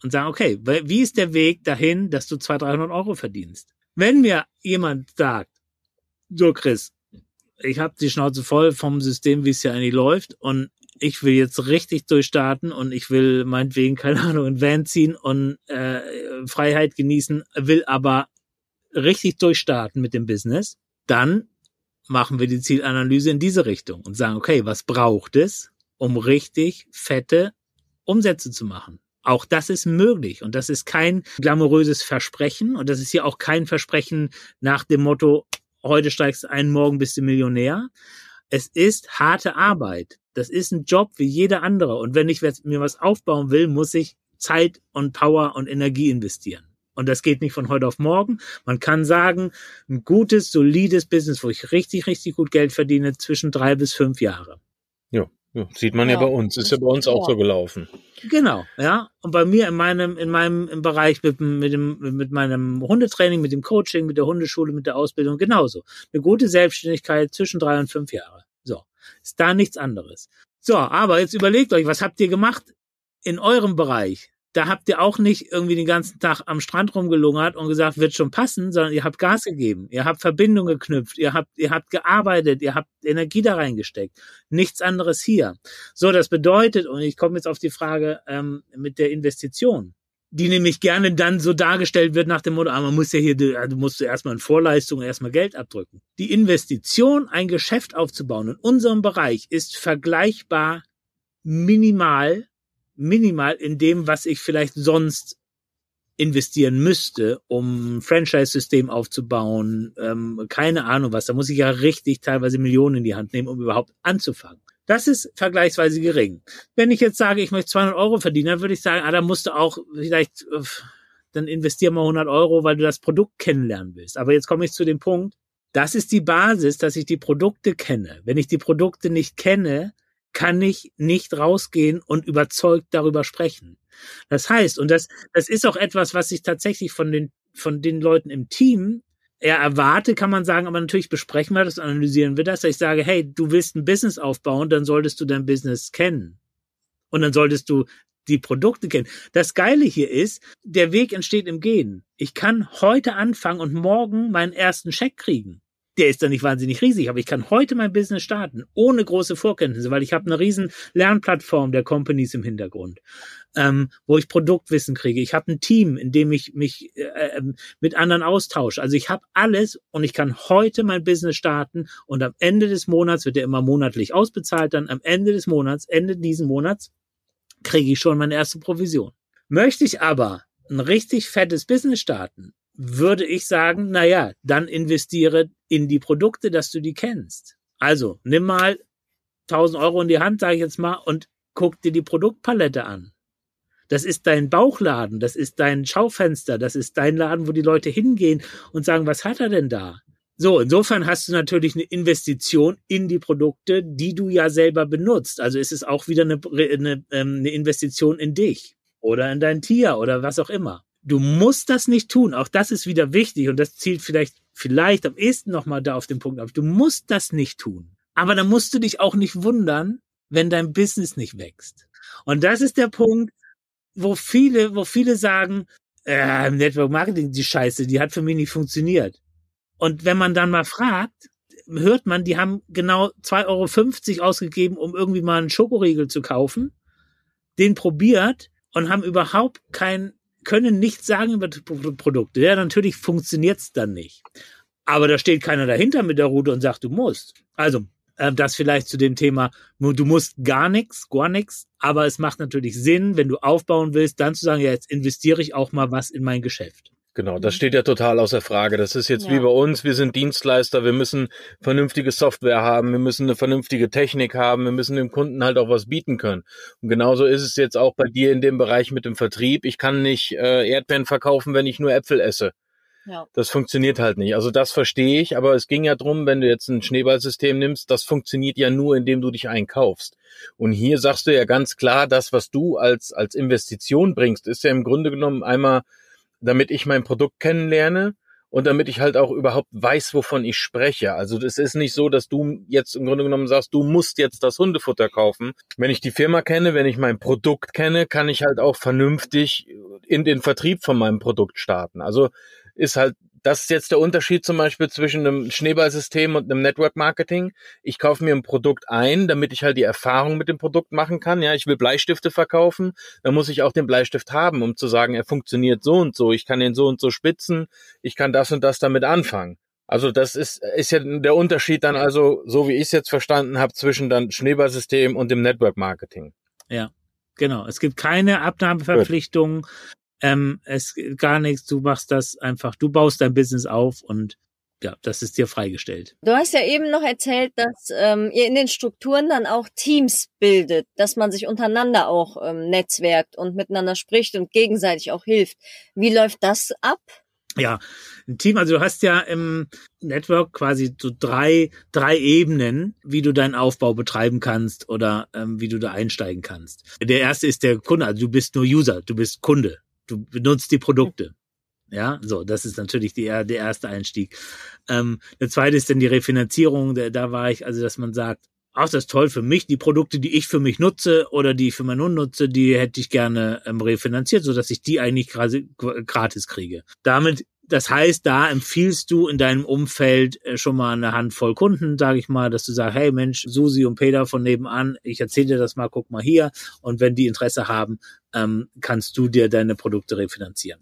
und sagen, okay, wie ist der Weg dahin, dass du 200, 300 Euro verdienst? Wenn mir jemand sagt, so Chris, ich habe die Schnauze voll vom System, wie es ja eigentlich läuft und ich will jetzt richtig durchstarten und ich will meinetwegen, keine Ahnung, ein Van ziehen und äh, Freiheit genießen, will aber richtig durchstarten mit dem Business, dann machen wir die Zielanalyse in diese Richtung und sagen, okay, was braucht es, um richtig fette Umsätze zu machen? Auch das ist möglich und das ist kein glamouröses Versprechen und das ist hier auch kein Versprechen nach dem Motto, heute steigst du ein, morgen bist du Millionär. Es ist harte Arbeit. Das ist ein Job wie jeder andere. Und wenn ich mir was aufbauen will, muss ich Zeit und Power und Energie investieren. Und das geht nicht von heute auf morgen. Man kann sagen, ein gutes, solides Business, wo ich richtig, richtig gut Geld verdiene, zwischen drei bis fünf Jahre. Ja, sieht man ja. ja. bei uns, ist ja bei uns auch so gelaufen. Genau, ja. Und bei mir in meinem, in meinem im Bereich mit, mit, dem, mit meinem Hundetraining, mit dem Coaching, mit der Hundeschule, mit der Ausbildung genauso. Eine gute Selbstständigkeit zwischen drei und fünf Jahre. So. Ist da nichts anderes. So, aber jetzt überlegt euch, was habt ihr gemacht in eurem Bereich? Da habt ihr auch nicht irgendwie den ganzen Tag am Strand rumgelungert und gesagt, wird schon passen, sondern ihr habt Gas gegeben, ihr habt Verbindung geknüpft, ihr habt, ihr habt gearbeitet, ihr habt Energie da reingesteckt. Nichts anderes hier. So, das bedeutet, und ich komme jetzt auf die Frage ähm, mit der Investition, die nämlich gerne dann so dargestellt wird nach dem Motto, ah, man muss ja hier, du musst erstmal in Vorleistung erstmal Geld abdrücken. Die Investition, ein Geschäft aufzubauen in unserem Bereich ist vergleichbar minimal minimal in dem, was ich vielleicht sonst investieren müsste, um ein Franchise-System aufzubauen, ähm, keine Ahnung was. Da muss ich ja richtig teilweise Millionen in die Hand nehmen, um überhaupt anzufangen. Das ist vergleichsweise gering. Wenn ich jetzt sage, ich möchte 200 Euro verdienen, dann würde ich sagen, ah, da musst du auch vielleicht, äh, dann investier mal 100 Euro, weil du das Produkt kennenlernen willst. Aber jetzt komme ich zu dem Punkt, das ist die Basis, dass ich die Produkte kenne. Wenn ich die Produkte nicht kenne, kann ich nicht rausgehen und überzeugt darüber sprechen. Das heißt, und das, das ist auch etwas, was ich tatsächlich von den, von den Leuten im Team eher erwarte, kann man sagen, aber natürlich besprechen wir das, analysieren wir das, ich sage, hey, du willst ein Business aufbauen, dann solltest du dein Business kennen. Und dann solltest du die Produkte kennen. Das Geile hier ist, der Weg entsteht im Gehen. Ich kann heute anfangen und morgen meinen ersten Scheck kriegen der ist dann nicht wahnsinnig riesig, aber ich kann heute mein Business starten, ohne große Vorkenntnisse, weil ich habe eine riesen Lernplattform der Companies im Hintergrund, ähm, wo ich Produktwissen kriege. Ich habe ein Team, in dem ich mich äh, ähm, mit anderen austausche. Also ich habe alles und ich kann heute mein Business starten und am Ende des Monats wird er immer monatlich ausbezahlt, dann am Ende des Monats, Ende diesen Monats, kriege ich schon meine erste Provision. Möchte ich aber ein richtig fettes Business starten, würde ich sagen, na ja, dann investiere in die Produkte, dass du die kennst. Also, nimm mal 1000 Euro in die Hand, sage ich jetzt mal, und guck dir die Produktpalette an. Das ist dein Bauchladen, das ist dein Schaufenster, das ist dein Laden, wo die Leute hingehen und sagen, was hat er denn da? So, insofern hast du natürlich eine Investition in die Produkte, die du ja selber benutzt. Also ist es auch wieder eine, eine, ähm, eine Investition in dich oder in dein Tier oder was auch immer. Du musst das nicht tun. Auch das ist wieder wichtig und das zielt vielleicht, vielleicht am ehesten nochmal da auf den Punkt ab. Du musst das nicht tun. Aber dann musst du dich auch nicht wundern, wenn dein Business nicht wächst. Und das ist der Punkt. wo viele, wo viele sagen, äh, Network Marketing, die Scheiße, die hat für mich nicht funktioniert. Und wenn man dann mal fragt, hört man, die haben genau 2,50 Euro ausgegeben, um irgendwie mal einen Schokoriegel zu kaufen, den probiert und haben überhaupt kein, können nichts sagen über die Produkte. Ja, natürlich funktioniert's dann nicht. Aber da steht keiner dahinter mit der Route und sagt, du musst. Also, äh, das vielleicht zu dem Thema, du musst gar nichts, gar nichts, aber es macht natürlich Sinn, wenn du aufbauen willst, dann zu sagen, ja, jetzt investiere ich auch mal was in mein Geschäft. Genau, das steht ja total außer Frage. Das ist jetzt ja. wie bei uns. Wir sind Dienstleister. Wir müssen vernünftige Software haben. Wir müssen eine vernünftige Technik haben. Wir müssen dem Kunden halt auch was bieten können. Und genauso ist es jetzt auch bei dir in dem Bereich mit dem Vertrieb. Ich kann nicht äh, Erdbeeren verkaufen, wenn ich nur Äpfel esse. Ja. Das funktioniert halt nicht. Also das verstehe ich, aber es ging ja drum, wenn du jetzt ein Schneeballsystem nimmst, das funktioniert ja nur, indem du dich einkaufst. Und hier sagst du ja ganz klar, das, was du als, als Investition bringst, ist ja im Grunde genommen einmal, damit ich mein Produkt kennenlerne und damit ich halt auch überhaupt weiß, wovon ich spreche. Also es ist nicht so, dass du jetzt im Grunde genommen sagst, du musst jetzt das Hundefutter kaufen. Wenn ich die Firma kenne, wenn ich mein Produkt kenne, kann ich halt auch vernünftig in den Vertrieb von meinem Produkt starten. Also ist halt, das ist jetzt der Unterschied zum Beispiel zwischen einem Schneeballsystem und einem Network Marketing. Ich kaufe mir ein Produkt ein, damit ich halt die Erfahrung mit dem Produkt machen kann. Ja, ich will Bleistifte verkaufen, dann muss ich auch den Bleistift haben, um zu sagen, er funktioniert so und so, ich kann ihn so und so spitzen, ich kann das und das damit anfangen. Also das ist, ist ja der Unterschied dann also, so wie ich es jetzt verstanden habe, zwischen dann Schneeballsystem und dem Network Marketing. Ja, genau. Es gibt keine Abnahmeverpflichtungen ähm, es gar nichts, du machst das einfach, du baust dein Business auf und ja, das ist dir freigestellt. Du hast ja eben noch erzählt, dass ähm, ihr in den Strukturen dann auch Teams bildet, dass man sich untereinander auch ähm, netzwerkt und miteinander spricht und gegenseitig auch hilft. Wie läuft das ab? Ja, ein Team, also du hast ja im Network quasi so drei, drei Ebenen, wie du deinen Aufbau betreiben kannst oder ähm, wie du da einsteigen kannst. Der erste ist der Kunde, also du bist nur User, du bist Kunde du benutzt die Produkte. Ja, so, das ist natürlich die, der erste Einstieg. Ähm, der zweite ist dann die Refinanzierung. Da, da war ich, also, dass man sagt, ach, das ist toll für mich, die Produkte, die ich für mich nutze oder die ich für meinen Hund nutze, die hätte ich gerne ähm, refinanziert, so dass ich die eigentlich gratis kriege. Damit das heißt, da empfiehlst du in deinem Umfeld äh, schon mal eine Handvoll Kunden, sage ich mal, dass du sagst, hey Mensch, Susi und Peter von nebenan, ich erzähle dir das mal, guck mal hier. Und wenn die Interesse haben, ähm, kannst du dir deine Produkte refinanzieren.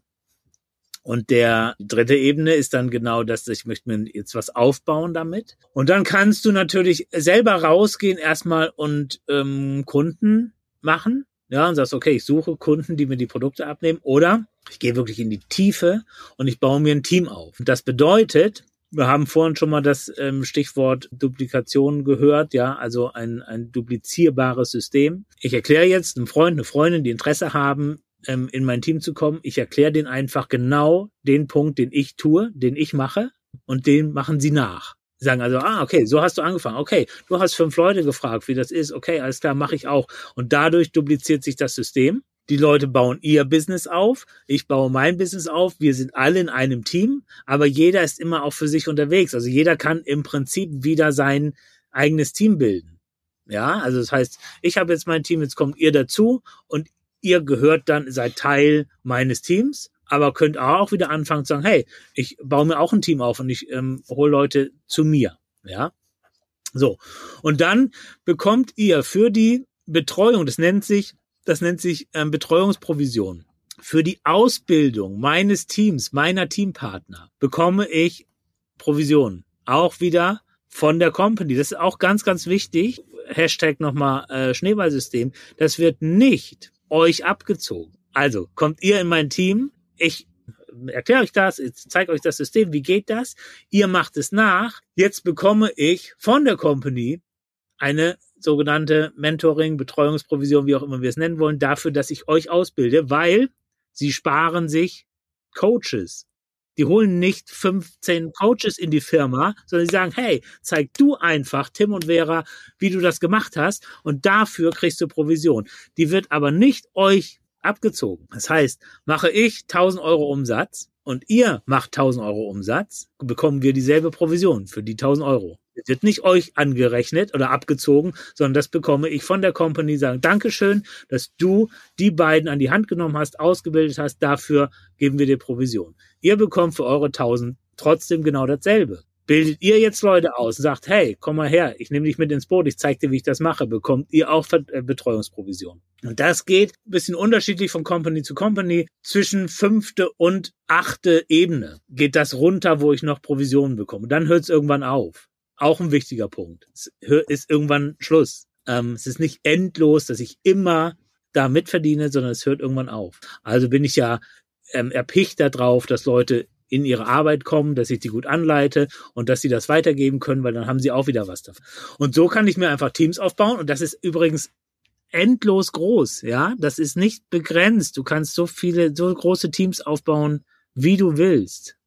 Und der dritte Ebene ist dann genau das, ich möchte mir jetzt was aufbauen damit. Und dann kannst du natürlich selber rausgehen erstmal und ähm, Kunden machen. Ja, und sagst, okay, ich suche Kunden, die mir die Produkte abnehmen. Oder ich gehe wirklich in die Tiefe und ich baue mir ein Team auf. Das bedeutet, wir haben vorhin schon mal das ähm, Stichwort Duplikation gehört, ja, also ein, ein duplizierbares System. Ich erkläre jetzt einem Freund, eine Freundin, die Interesse haben, ähm, in mein Team zu kommen. Ich erkläre denen einfach genau den Punkt, den ich tue, den ich mache und den machen sie nach. Sie sagen also, ah, okay, so hast du angefangen. Okay, du hast fünf Leute gefragt, wie das ist. Okay, alles klar, mache ich auch. Und dadurch dupliziert sich das System. Die Leute bauen ihr Business auf, ich baue mein Business auf, wir sind alle in einem Team, aber jeder ist immer auch für sich unterwegs. Also jeder kann im Prinzip wieder sein eigenes Team bilden. Ja, also das heißt, ich habe jetzt mein Team, jetzt kommt ihr dazu und ihr gehört dann, seid Teil meines Teams, aber könnt auch wieder anfangen zu sagen, hey, ich baue mir auch ein Team auf und ich ähm, hole Leute zu mir. Ja, so. Und dann bekommt ihr für die Betreuung, das nennt sich das nennt sich ähm, Betreuungsprovision. Für die Ausbildung meines Teams, meiner Teampartner, bekomme ich Provision. Auch wieder von der Company. Das ist auch ganz, ganz wichtig. Hashtag nochmal äh, Schneeballsystem. Das wird nicht euch abgezogen. Also kommt ihr in mein Team, ich erkläre euch das, zeige euch das System, wie geht das? Ihr macht es nach. Jetzt bekomme ich von der Company eine sogenannte Mentoring, Betreuungsprovision, wie auch immer wir es nennen wollen, dafür, dass ich euch ausbilde, weil sie sparen sich Coaches. Die holen nicht 15 Coaches in die Firma, sondern sie sagen, hey, zeig du einfach, Tim und Vera, wie du das gemacht hast und dafür kriegst du Provision. Die wird aber nicht euch abgezogen. Das heißt, mache ich 1000 Euro Umsatz und ihr macht 1000 Euro Umsatz, bekommen wir dieselbe Provision für die 1000 Euro. Es wird nicht euch angerechnet oder abgezogen, sondern das bekomme ich von der Company sagen, Dankeschön, dass du die beiden an die Hand genommen hast, ausgebildet hast, dafür geben wir dir Provision. Ihr bekommt für eure 1000 trotzdem genau dasselbe. Bildet ihr jetzt Leute aus und sagt, hey, komm mal her, ich nehme dich mit ins Boot, ich zeig dir, wie ich das mache, bekommt ihr auch äh, Betreuungsprovision. Und das geht ein bisschen unterschiedlich von Company zu Company. Zwischen fünfte und achte Ebene geht das runter, wo ich noch Provisionen bekomme. dann hört es irgendwann auf. Auch ein wichtiger Punkt. Es ist irgendwann Schluss. Ähm, es ist nicht endlos, dass ich immer da mitverdiene, sondern es hört irgendwann auf. Also bin ich ja ähm, erpicht darauf, dass Leute in ihre Arbeit kommen, dass ich die gut anleite und dass sie das weitergeben können, weil dann haben sie auch wieder was davon. Und so kann ich mir einfach Teams aufbauen und das ist übrigens endlos groß, ja, das ist nicht begrenzt. Du kannst so viele, so große Teams aufbauen, wie du willst.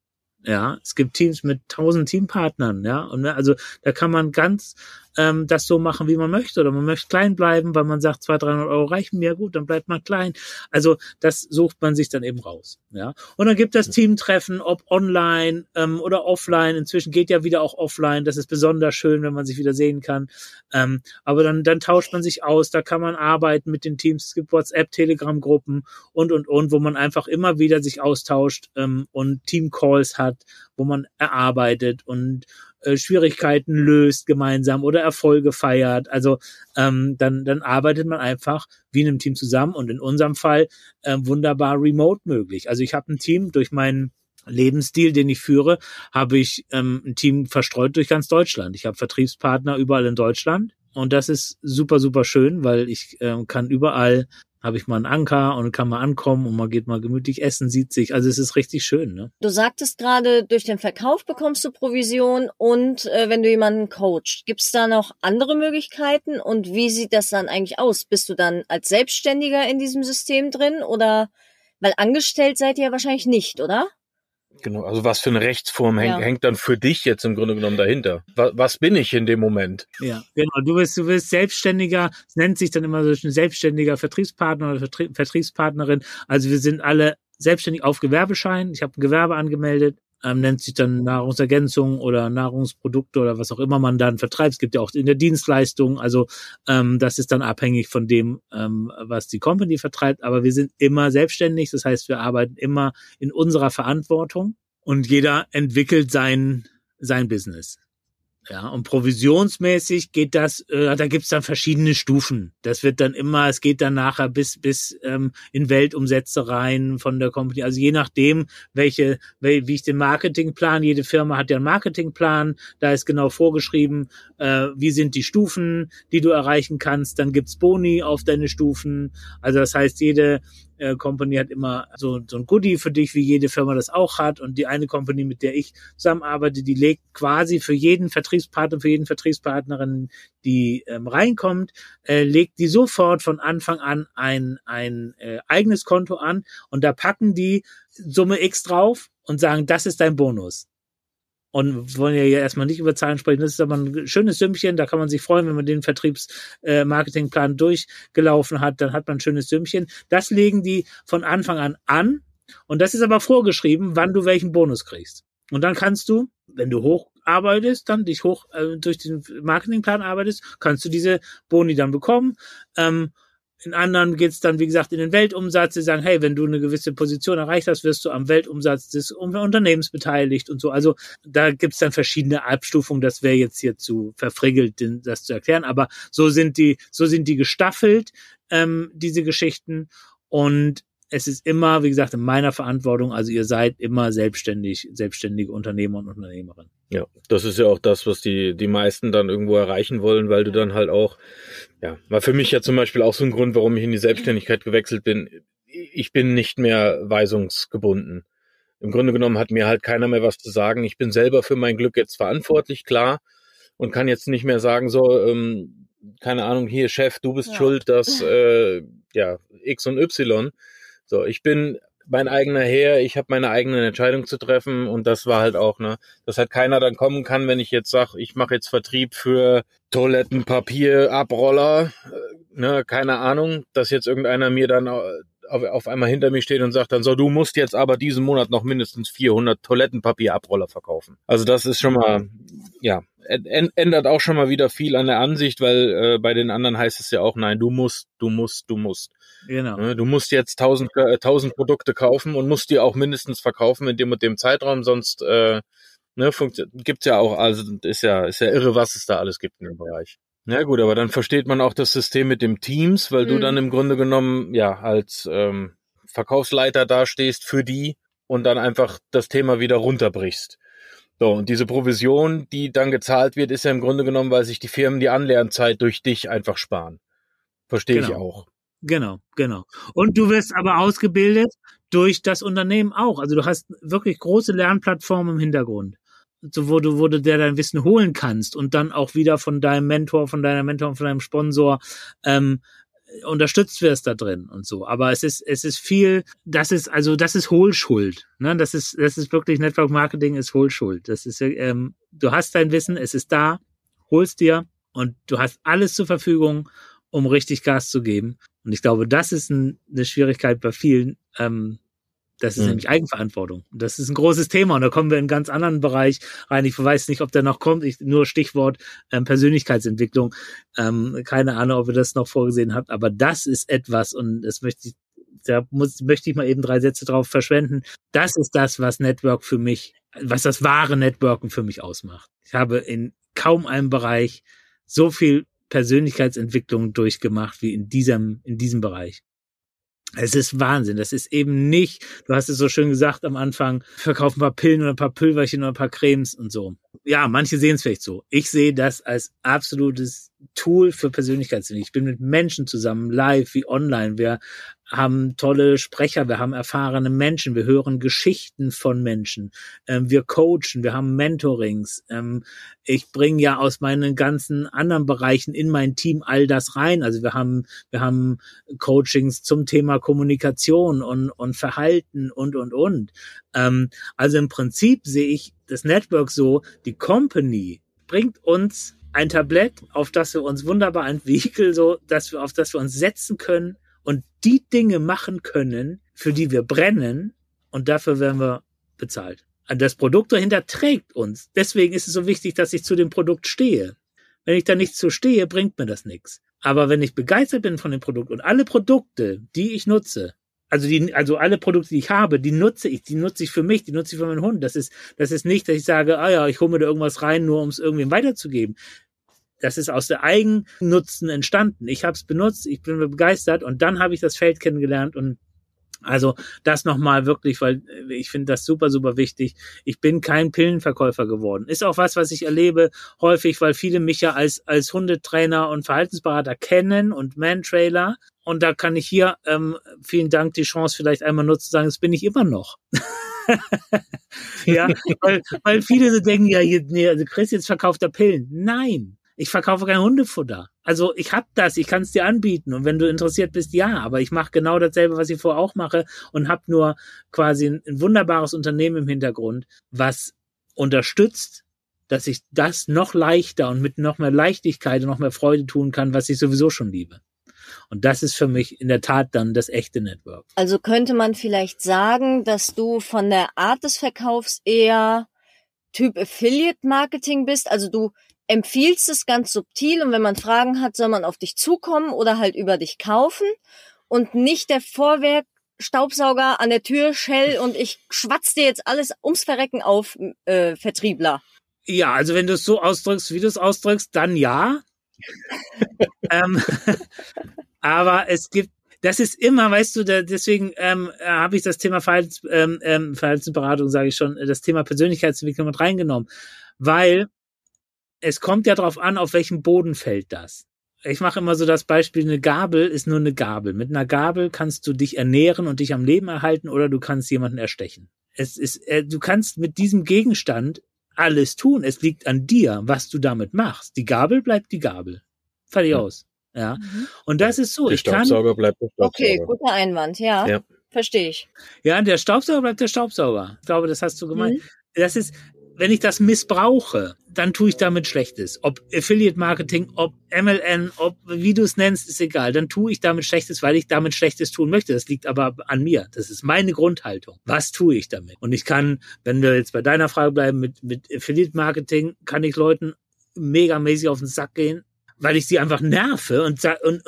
Ja, es gibt Teams mit tausend Teampartnern, ja, und ne, also da kann man ganz ähm, das so machen, wie man möchte. Oder man möchte klein bleiben, weil man sagt, 200, 300 Euro reichen mir, gut, dann bleibt man klein. Also das sucht man sich dann eben raus. Ja? Und dann gibt es Teamtreffen, ob online ähm, oder offline. Inzwischen geht ja wieder auch offline. Das ist besonders schön, wenn man sich wieder sehen kann. Ähm, aber dann, dann tauscht man sich aus, da kann man arbeiten mit den Teams. Es gibt WhatsApp, Telegram-Gruppen und, und, und, wo man einfach immer wieder sich austauscht ähm, und Team-Calls hat, wo man erarbeitet und äh, Schwierigkeiten löst gemeinsam oder Erfolge feiert. Also ähm, dann, dann arbeitet man einfach wie in einem Team zusammen und in unserem Fall äh, wunderbar remote möglich. Also ich habe ein Team durch meinen Lebensstil, den ich führe, habe ich ähm, ein Team verstreut durch ganz Deutschland. Ich habe Vertriebspartner überall in Deutschland und das ist super, super schön, weil ich äh, kann überall habe ich mal einen Anker und kann mal ankommen und man geht mal gemütlich essen, sieht sich. Also es ist richtig schön. Ne? Du sagtest gerade, durch den Verkauf bekommst du Provision und äh, wenn du jemanden coachst, gibt es da noch andere Möglichkeiten und wie sieht das dann eigentlich aus? Bist du dann als Selbstständiger in diesem System drin oder weil angestellt seid ihr wahrscheinlich nicht, oder? Genau, also was für eine Rechtsform ja. hängt, dann für dich jetzt im Grunde genommen dahinter? Was, was, bin ich in dem Moment? Ja, genau. Du bist, du bist Selbstständiger, es nennt sich dann immer so ein selbstständiger Vertriebspartner oder Vertrie Vertriebspartnerin. Also wir sind alle selbstständig auf Gewerbeschein. Ich habe ein Gewerbe angemeldet ähm, nennt sich dann Nahrungsergänzung oder Nahrungsprodukte oder was auch immer man dann vertreibt. Es gibt ja auch in der Dienstleistung, also ähm, das ist dann abhängig von dem, ähm, was die Company vertreibt. Aber wir sind immer selbstständig, das heißt, wir arbeiten immer in unserer Verantwortung und jeder entwickelt sein sein Business. Ja, und provisionsmäßig geht das, äh, da gibt's dann verschiedene Stufen. Das wird dann immer, es geht dann nachher bis, bis ähm, in Weltumsätze rein von der Company. Also je nachdem, welche, wie ich den Marketingplan, jede Firma hat ja einen Marketingplan, da ist genau vorgeschrieben, äh, wie sind die Stufen, die du erreichen kannst. Dann gibt's Boni auf deine Stufen. Also das heißt, jede, äh, Company hat immer so, so ein Goodie für dich, wie jede Firma das auch hat. Und die eine Company, mit der ich zusammenarbeite, die legt quasi für jeden Vertriebspartner, für jeden Vertriebspartnerin, die ähm, reinkommt, äh, legt die sofort von Anfang an ein, ein äh, eigenes Konto an und da packen die Summe X drauf und sagen, das ist dein Bonus und wollen ja erstmal nicht über Zahlen sprechen. Das ist aber ein schönes Sümmchen, da kann man sich freuen, wenn man den Vertriebsmarketingplan äh, durchgelaufen hat, dann hat man ein schönes Sümmchen. Das legen die von Anfang an an und das ist aber vorgeschrieben, wann du welchen Bonus kriegst. Und dann kannst du, wenn du hoch arbeitest, dann dich hoch äh, durch den Marketingplan arbeitest, kannst du diese Boni dann bekommen. Ähm, in anderen geht's dann, wie gesagt, in den Weltumsatz. Sie sagen, hey, wenn du eine gewisse Position erreicht hast, wirst du am Weltumsatz des Unternehmens beteiligt und so. Also da gibt's dann verschiedene Abstufungen. Das wäre jetzt hier zu verfriggelt, das zu erklären. Aber so sind die, so sind die gestaffelt, ähm, diese Geschichten. Und es ist immer, wie gesagt, in meiner Verantwortung. Also ihr seid immer selbstständig, selbstständige Unternehmer und Unternehmerin. Ja, das ist ja auch das, was die, die meisten dann irgendwo erreichen wollen, weil du dann halt auch, ja, war für mich ja zum Beispiel auch so ein Grund, warum ich in die Selbstständigkeit gewechselt bin. Ich bin nicht mehr weisungsgebunden. Im Grunde genommen hat mir halt keiner mehr was zu sagen. Ich bin selber für mein Glück jetzt verantwortlich, klar, und kann jetzt nicht mehr sagen, so, ähm, keine Ahnung, hier Chef, du bist ja. schuld, dass äh, ja X und Y so, ich bin mein eigener Herr, ich habe meine eigenen Entscheidungen zu treffen und das war halt auch, ne, dass halt keiner dann kommen kann, wenn ich jetzt sage, ich mache jetzt Vertrieb für Toilettenpapier, Abroller, äh, ne, keine Ahnung, dass jetzt irgendeiner mir dann auf, auf einmal hinter mir steht und sagt dann so, du musst jetzt aber diesen Monat noch mindestens 400 Toilettenpapierabroller verkaufen. Also das ist schon mal, ja, ändert auch schon mal wieder viel an der Ansicht, weil äh, bei den anderen heißt es ja auch, nein, du musst, du musst, du musst. Genau. Ne, du musst jetzt tausend, äh, tausend Produkte kaufen und musst die auch mindestens verkaufen in dem und dem Zeitraum, sonst äh, ne, gibt's ja auch, also ist ja, ist ja irre, was es da alles gibt in dem Bereich. Na gut, aber dann versteht man auch das System mit dem Teams, weil mhm. du dann im Grunde genommen ja als ähm, Verkaufsleiter dastehst für die und dann einfach das Thema wieder runterbrichst. So, und diese Provision, die dann gezahlt wird, ist ja im Grunde genommen, weil sich die Firmen die Anlernzeit durch dich einfach sparen. Verstehe genau. ich auch. Genau, genau. Und du wirst aber ausgebildet durch das Unternehmen auch. Also du hast wirklich große Lernplattformen im Hintergrund, so wo du, wo du dir dein Wissen holen kannst und dann auch wieder von deinem Mentor, von deiner Mentor, von deinem Sponsor ähm, unterstützt wirst da drin und so. Aber es ist, es ist viel, das ist, also das ist Hohlschuld. Ne? Das ist, das ist wirklich Network Marketing ist Hohlschuld. Das ist, ähm, du hast dein Wissen, es ist da, holst dir und du hast alles zur Verfügung, um richtig Gas zu geben. Und ich glaube, das ist ein, eine Schwierigkeit bei vielen, ähm, das ist mhm. nämlich Eigenverantwortung. Das ist ein großes Thema und da kommen wir in einen ganz anderen Bereich rein. Ich weiß nicht, ob der noch kommt. Ich, nur Stichwort ähm, Persönlichkeitsentwicklung. Ähm, keine Ahnung, ob ihr das noch vorgesehen habt, aber das ist etwas und das möchte ich, da muss, möchte ich mal eben drei Sätze drauf verschwenden. Das ist das, was Network für mich, was das wahre Networken für mich ausmacht. Ich habe in kaum einem Bereich so viel Persönlichkeitsentwicklung durchgemacht wie in diesem, in diesem Bereich. Es ist Wahnsinn. Das ist eben nicht, du hast es so schön gesagt am Anfang, verkaufen ein paar Pillen oder ein paar Pülverchen oder ein paar Cremes und so. Ja, manche sehen es vielleicht so. Ich sehe das als absolutes Tool für Persönlichkeitsentwicklung. Ich bin mit Menschen zusammen, live wie online. Wir haben tolle Sprecher, wir haben erfahrene Menschen, wir hören Geschichten von Menschen, ähm, wir coachen, wir haben Mentorings. Ähm, ich bringe ja aus meinen ganzen anderen Bereichen in mein Team all das rein. Also wir haben, wir haben Coachings zum Thema Kommunikation und, und Verhalten und, und, und. Ähm, also im Prinzip sehe ich das Network so, die Company bringt uns ein Tablett, auf das wir uns wunderbar ein Vehikel so, dass wir, auf das wir uns setzen können und die Dinge machen können, für die wir brennen und dafür werden wir bezahlt. Das Produkt dahinter trägt uns. Deswegen ist es so wichtig, dass ich zu dem Produkt stehe. Wenn ich da nicht zu stehe, bringt mir das nichts. Aber wenn ich begeistert bin von dem Produkt und alle Produkte, die ich nutze, also die, also alle Produkte, die ich habe, die nutze ich, die nutze ich für mich, die nutze ich für meinen Hund. Das ist, das ist nicht, dass ich sage, ah ja, ich hole mir da irgendwas rein, nur um es irgendwem weiterzugeben das ist aus der Eigennutzen entstanden. Ich habe es benutzt, ich bin begeistert und dann habe ich das Feld kennengelernt und also das nochmal wirklich, weil ich finde das super, super wichtig. Ich bin kein Pillenverkäufer geworden. Ist auch was, was ich erlebe häufig, weil viele mich ja als, als Hundetrainer und Verhaltensberater kennen und Man-Trailer. Und da kann ich hier, ähm, vielen Dank, die Chance vielleicht einmal nutzen, sagen, das bin ich immer noch. <laughs> ja, weil, weil viele so denken, ja, nee, also Chris jetzt verkauft er Pillen. Nein, ich verkaufe kein Hundefutter. Also ich hab das, ich kann es dir anbieten. Und wenn du interessiert bist, ja, aber ich mache genau dasselbe, was ich vorher auch mache und habe nur quasi ein, ein wunderbares Unternehmen im Hintergrund, was unterstützt, dass ich das noch leichter und mit noch mehr Leichtigkeit und noch mehr Freude tun kann, was ich sowieso schon liebe. Und das ist für mich in der Tat dann das echte Network. Also könnte man vielleicht sagen, dass du von der Art des Verkaufs eher Typ Affiliate Marketing bist. Also du empfiehlst es ganz subtil und wenn man Fragen hat, soll man auf dich zukommen oder halt über dich kaufen und nicht der Vorwerk Staubsauger an der Tür, Shell und ich schwatz dir jetzt alles ums Verrecken auf, äh, Vertriebler. Ja, also wenn du es so ausdrückst, wie du es ausdrückst, dann ja. <laughs> ähm, <laughs> aber es gibt, das ist immer, weißt du, da, deswegen ähm, äh, habe ich das Thema Verhaltens, ähm, ähm, Verhaltensberatung, sage ich schon, das Thema Persönlichkeitsentwicklung mit reingenommen, weil es kommt ja darauf an, auf welchem Boden fällt das. Ich mache immer so das Beispiel, eine Gabel ist nur eine Gabel. Mit einer Gabel kannst du dich ernähren und dich am Leben erhalten oder du kannst jemanden erstechen. Es ist, äh, du kannst mit diesem Gegenstand alles tun. Es liegt an dir, was du damit machst. Die Gabel bleibt die Gabel. Fertig ja. aus. Ja. Mhm. Und das ist so. Der ich Staubsauger kann, bleibt der Staubsauger. Okay, guter Einwand, ja. ja. Verstehe ich. Ja, der Staubsauger bleibt der Staubsauger. Ich glaube, das hast du gemeint. Mhm. Das ist, wenn ich das missbrauche, dann tue ich damit Schlechtes. Ob Affiliate Marketing, ob MLN, ob wie du es nennst, ist egal. Dann tue ich damit Schlechtes, weil ich damit Schlechtes tun möchte. Das liegt aber an mir. Das ist meine Grundhaltung. Was tue ich damit? Und ich kann, wenn wir jetzt bei deiner Frage bleiben, mit, mit Affiliate Marketing kann ich Leuten megamäßig auf den Sack gehen, weil ich sie einfach nerve und, und,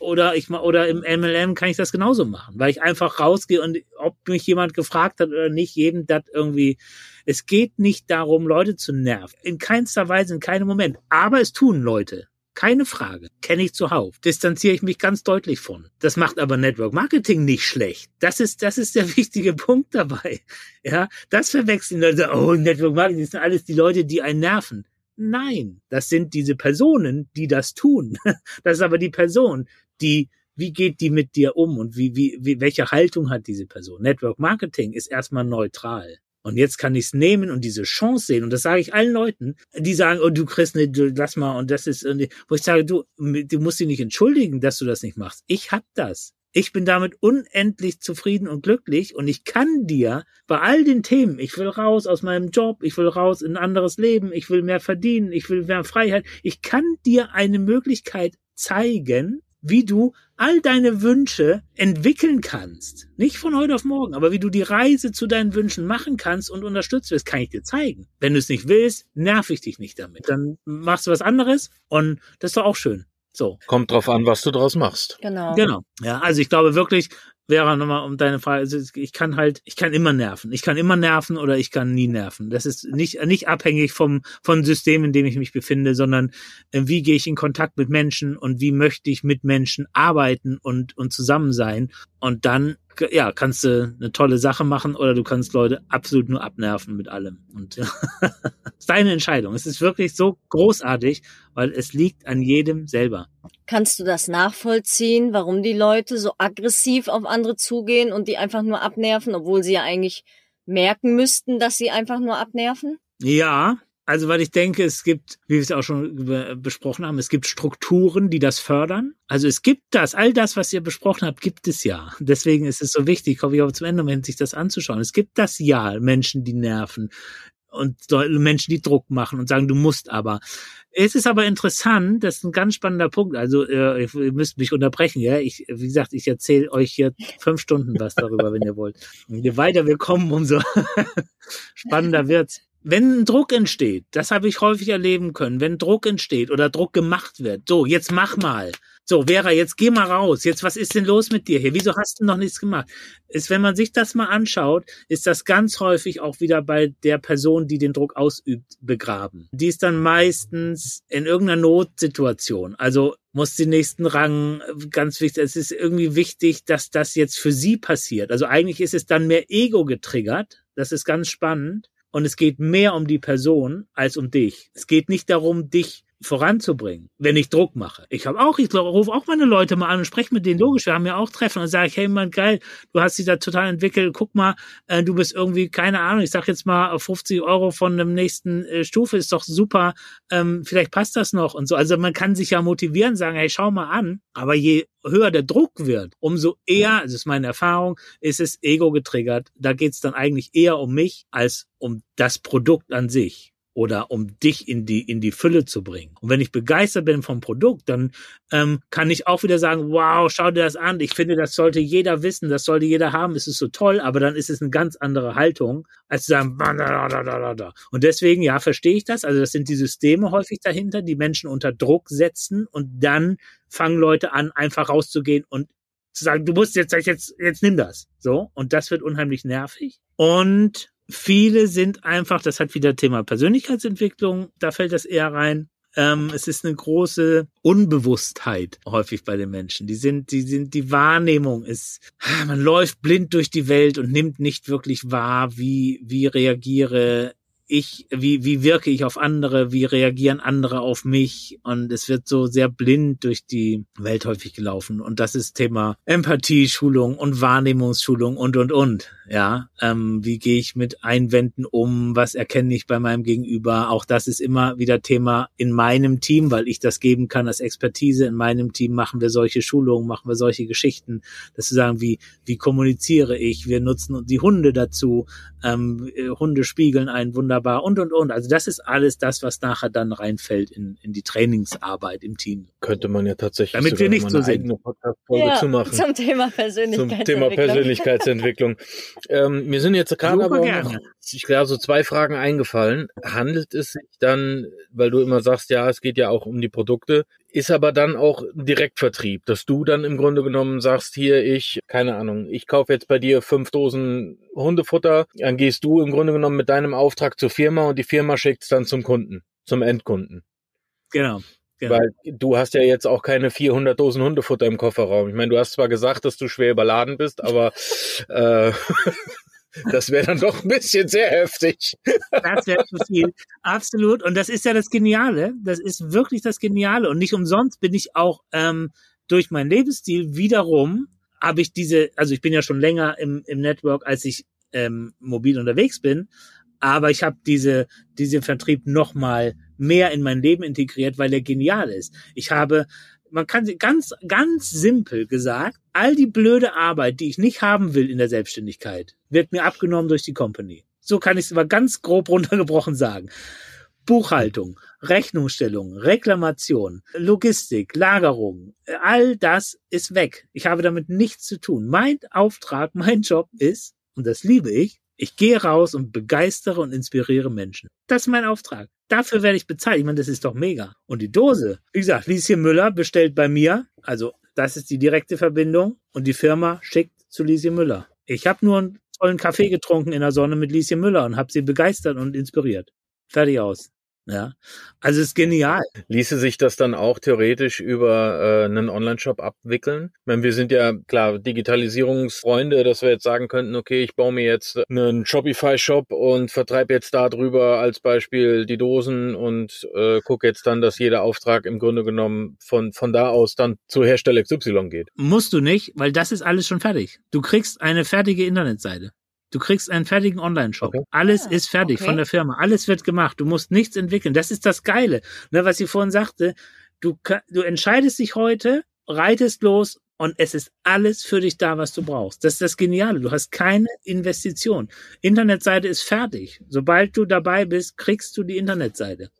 oder ich oder im MLM kann ich das genauso machen, weil ich einfach rausgehe und ob mich jemand gefragt hat oder nicht, jedem das irgendwie. Es geht nicht darum, Leute zu nerven. In keinster Weise, in keinem Moment. Aber es tun Leute. Keine Frage. Kenne ich zuhauf. Distanziere ich mich ganz deutlich von. Das macht aber Network Marketing nicht schlecht. Das ist, das ist der <laughs> wichtige Punkt dabei. Ja, das verwechseln Leute. Oh, Network Marketing sind alles die Leute, die einen nerven. Nein, das sind diese Personen, die das tun. <laughs> Das ist aber die Person, die, wie geht die mit dir um und wie, wie, wie, welche Haltung hat diese Person? Network Marketing ist erstmal neutral. Und jetzt kann ich es nehmen und diese Chance sehen. Und das sage ich allen Leuten, die sagen, oh, du kriegst nicht, du, lass mal. Und das ist, wo ich sage, du, du musst dich nicht entschuldigen, dass du das nicht machst. Ich hab das. Ich bin damit unendlich zufrieden und glücklich und ich kann dir bei all den Themen, ich will raus aus meinem Job, ich will raus in ein anderes Leben, ich will mehr verdienen, ich will mehr Freiheit, ich kann dir eine Möglichkeit zeigen, wie du all deine Wünsche entwickeln kannst. Nicht von heute auf morgen, aber wie du die Reise zu deinen Wünschen machen kannst und unterstützt wirst, kann ich dir zeigen. Wenn du es nicht willst, nerv ich dich nicht damit. Dann machst du was anderes und das ist doch auch schön. So. Kommt drauf an, was du draus machst. Genau. Genau. Ja, also ich glaube wirklich, wäre nochmal um deine Frage, also ich kann halt, ich kann immer nerven. Ich kann immer nerven oder ich kann nie nerven. Das ist nicht, nicht abhängig vom, vom System, in dem ich mich befinde, sondern äh, wie gehe ich in Kontakt mit Menschen und wie möchte ich mit Menschen arbeiten und, und zusammen sein. Und dann ja, kannst du eine tolle Sache machen oder du kannst Leute absolut nur abnerven mit allem. Und ja, <laughs> ist deine Entscheidung. Es ist wirklich so großartig, weil es liegt an jedem selber. Kannst du das nachvollziehen, warum die Leute so aggressiv auf andere zugehen und die einfach nur abnerven, obwohl sie ja eigentlich merken müssten, dass sie einfach nur abnerven? Ja, also, weil ich denke, es gibt, wie wir es auch schon besprochen haben, es gibt Strukturen, die das fördern. Also es gibt das, all das, was ihr besprochen habt, gibt es ja. Deswegen ist es so wichtig, hoffe ich aber zum Ende, um sich das anzuschauen. Es gibt das ja, Menschen, die nerven und Menschen, die Druck machen und sagen, du musst aber. Es ist aber interessant, das ist ein ganz spannender Punkt. Also äh, ihr müsst mich unterbrechen, ja. Ich, wie gesagt, ich erzähle euch hier fünf Stunden was darüber, wenn ihr wollt. Und je weiter wir kommen, umso <laughs> spannender wird's wenn Druck entsteht, das habe ich häufig erleben können, wenn Druck entsteht oder Druck gemacht wird, so, jetzt mach mal. So, Vera, jetzt geh mal raus. Jetzt, was ist denn los mit dir hier? Wieso hast du noch nichts gemacht? Ist, wenn man sich das mal anschaut, ist das ganz häufig auch wieder bei der Person, die den Druck ausübt, begraben. Die ist dann meistens in irgendeiner Notsituation. Also muss den nächsten Rang, ganz wichtig, es ist irgendwie wichtig, dass das jetzt für sie passiert. Also eigentlich ist es dann mehr Ego getriggert. Das ist ganz spannend und es geht mehr um die Person als um dich. Es geht nicht darum, dich voranzubringen, wenn ich Druck mache. Ich habe auch, ich rufe auch meine Leute mal an und spreche mit denen logisch. Wir haben ja auch Treffen und sage ich, hey Mann, geil, du hast dich da total entwickelt. Guck mal, äh, du bist irgendwie keine Ahnung. Ich sag jetzt mal 50 Euro von dem nächsten äh, Stufe ist doch super. Ähm, vielleicht passt das noch und so. Also man kann sich ja motivieren, sagen, hey, schau mal an. Aber je höher der Druck wird, umso eher, das ist meine Erfahrung, ist es ego getriggert. Da geht es dann eigentlich eher um mich als um das Produkt an sich oder um dich in die in die Fülle zu bringen. Und wenn ich begeistert bin vom Produkt, dann ähm, kann ich auch wieder sagen, wow, schau dir das an. Ich finde, das sollte jeder wissen, das sollte jeder haben. Es ist so toll, aber dann ist es eine ganz andere Haltung, als zu sagen, da, da, da, da, da. und deswegen ja, verstehe ich das. Also das sind die Systeme häufig dahinter, die Menschen unter Druck setzen und dann fangen Leute an, einfach rauszugehen und zu sagen, du musst jetzt, jetzt, jetzt nimm das. So. Und das wird unheimlich nervig. Und Viele sind einfach, das hat wieder Thema Persönlichkeitsentwicklung, da fällt das eher rein. Ähm, es ist eine große Unbewusstheit häufig bei den Menschen. Die sind, die sind, die Wahrnehmung ist, man läuft blind durch die Welt und nimmt nicht wirklich wahr, wie, wie reagiere ich, wie, wie wirke ich auf andere, wie reagieren andere auf mich? Und es wird so sehr blind durch die Welt häufig gelaufen. Und das ist Thema Empathie-Schulung und Wahrnehmungsschulung und, und, und, ja, ähm, wie gehe ich mit Einwänden um, was erkenne ich bei meinem Gegenüber, auch das ist immer wieder Thema in meinem Team, weil ich das geben kann als Expertise, in meinem Team machen wir solche Schulungen, machen wir solche Geschichten, dass zu sagen, wie, wie kommuniziere ich, wir nutzen die Hunde dazu, ähm, Hunde spiegeln einen Wunder wunderbar und und und. Also das ist alles das, was nachher dann reinfällt in, in die Trainingsarbeit im Team. Könnte man ja tatsächlich Damit wir nicht so sind. Ja, zu machen. Zum Thema Persönlichkeitsentwicklung. Zum Thema Persönlichkeitsentwicklung. ähm, mir sind jetzt gerade aber noch, ich glaube, so zwei Fragen eingefallen. Handelt es sich dann, weil du immer sagst, ja, es geht ja auch um die Produkte, ist aber dann auch Direktvertrieb, dass du dann im Grunde genommen sagst, hier, ich, keine Ahnung, ich kaufe jetzt bei dir fünf Dosen Hundefutter, dann gehst du im Grunde genommen mit deinem Auftrag zur Firma und die Firma schickt es dann zum Kunden, zum Endkunden. Genau. Genau. Weil du hast ja jetzt auch keine 400 Dosen Hundefutter im Kofferraum. Ich meine, du hast zwar gesagt, dass du schwer überladen bist, aber äh, <laughs> Das wäre dann doch ein bisschen sehr heftig. Das wäre zu viel. Absolut. Und das ist ja das Geniale. Das ist wirklich das Geniale. Und nicht umsonst bin ich auch ähm, durch meinen Lebensstil wiederum habe ich diese, also ich bin ja schon länger im, im Network, als ich ähm, mobil unterwegs bin, aber ich habe diese diesen Vertrieb noch mal mehr in mein Leben integriert, weil er genial ist. Ich habe man kann ganz, ganz simpel gesagt, all die blöde Arbeit, die ich nicht haben will in der Selbstständigkeit, wird mir abgenommen durch die Company. So kann ich es aber ganz grob runtergebrochen sagen. Buchhaltung, Rechnungsstellung, Reklamation, Logistik, Lagerung, all das ist weg. Ich habe damit nichts zu tun. Mein Auftrag, mein Job ist, und das liebe ich, ich gehe raus und begeistere und inspiriere Menschen. Das ist mein Auftrag. Dafür werde ich bezahlt. Ich meine, das ist doch mega. Und die Dose, wie gesagt, Lieschen Müller bestellt bei mir, also das ist die direkte Verbindung und die Firma schickt zu Lieschen Müller. Ich habe nur einen tollen Kaffee getrunken in der Sonne mit Lieschen Müller und habe sie begeistert und inspiriert. Fertig aus. Ja, also ist genial. Ließe sich das dann auch theoretisch über äh, einen Online-Shop abwickeln? Ich meine, wir sind ja klar Digitalisierungsfreunde, dass wir jetzt sagen könnten, okay, ich baue mir jetzt einen Shopify-Shop und vertreibe jetzt darüber als Beispiel die Dosen und äh, gucke jetzt dann, dass jeder Auftrag im Grunde genommen von von da aus dann zu Hersteller XY geht. Musst du nicht, weil das ist alles schon fertig. Du kriegst eine fertige Internetseite. Du kriegst einen fertigen Online-Shop. Okay. Alles ah, ist fertig okay. von der Firma. Alles wird gemacht. Du musst nichts entwickeln. Das ist das Geile. Ne, was ich vorhin sagte, du, du entscheidest dich heute, reitest los und es ist alles für dich da, was du brauchst. Das ist das Geniale. Du hast keine Investition. Internetseite ist fertig. Sobald du dabei bist, kriegst du die Internetseite.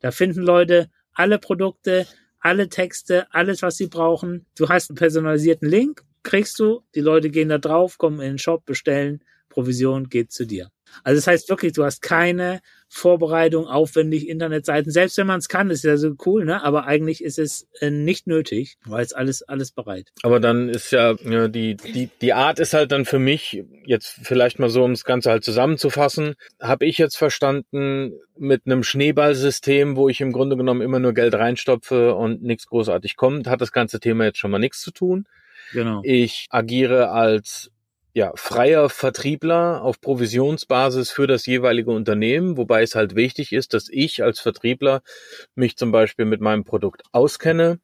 Da finden Leute alle Produkte, alle Texte, alles, was sie brauchen. Du hast einen personalisierten Link, kriegst du, die Leute gehen da drauf, kommen in den Shop, bestellen, Provision geht zu dir. Also das heißt wirklich, du hast keine Vorbereitung, aufwendig Internetseiten. Selbst wenn man es kann, ist ja so cool, ne? Aber eigentlich ist es äh, nicht nötig, weil es alles alles bereit. Aber dann ist ja, ja die die die Art ist halt dann für mich jetzt vielleicht mal so, um das Ganze halt zusammenzufassen, habe ich jetzt verstanden mit einem Schneeballsystem, wo ich im Grunde genommen immer nur Geld reinstopfe und nichts großartig kommt, hat das ganze Thema jetzt schon mal nichts zu tun. Genau. Ich agiere als ja, freier Vertriebler auf Provisionsbasis für das jeweilige Unternehmen, wobei es halt wichtig ist, dass ich als Vertriebler mich zum Beispiel mit meinem Produkt auskenne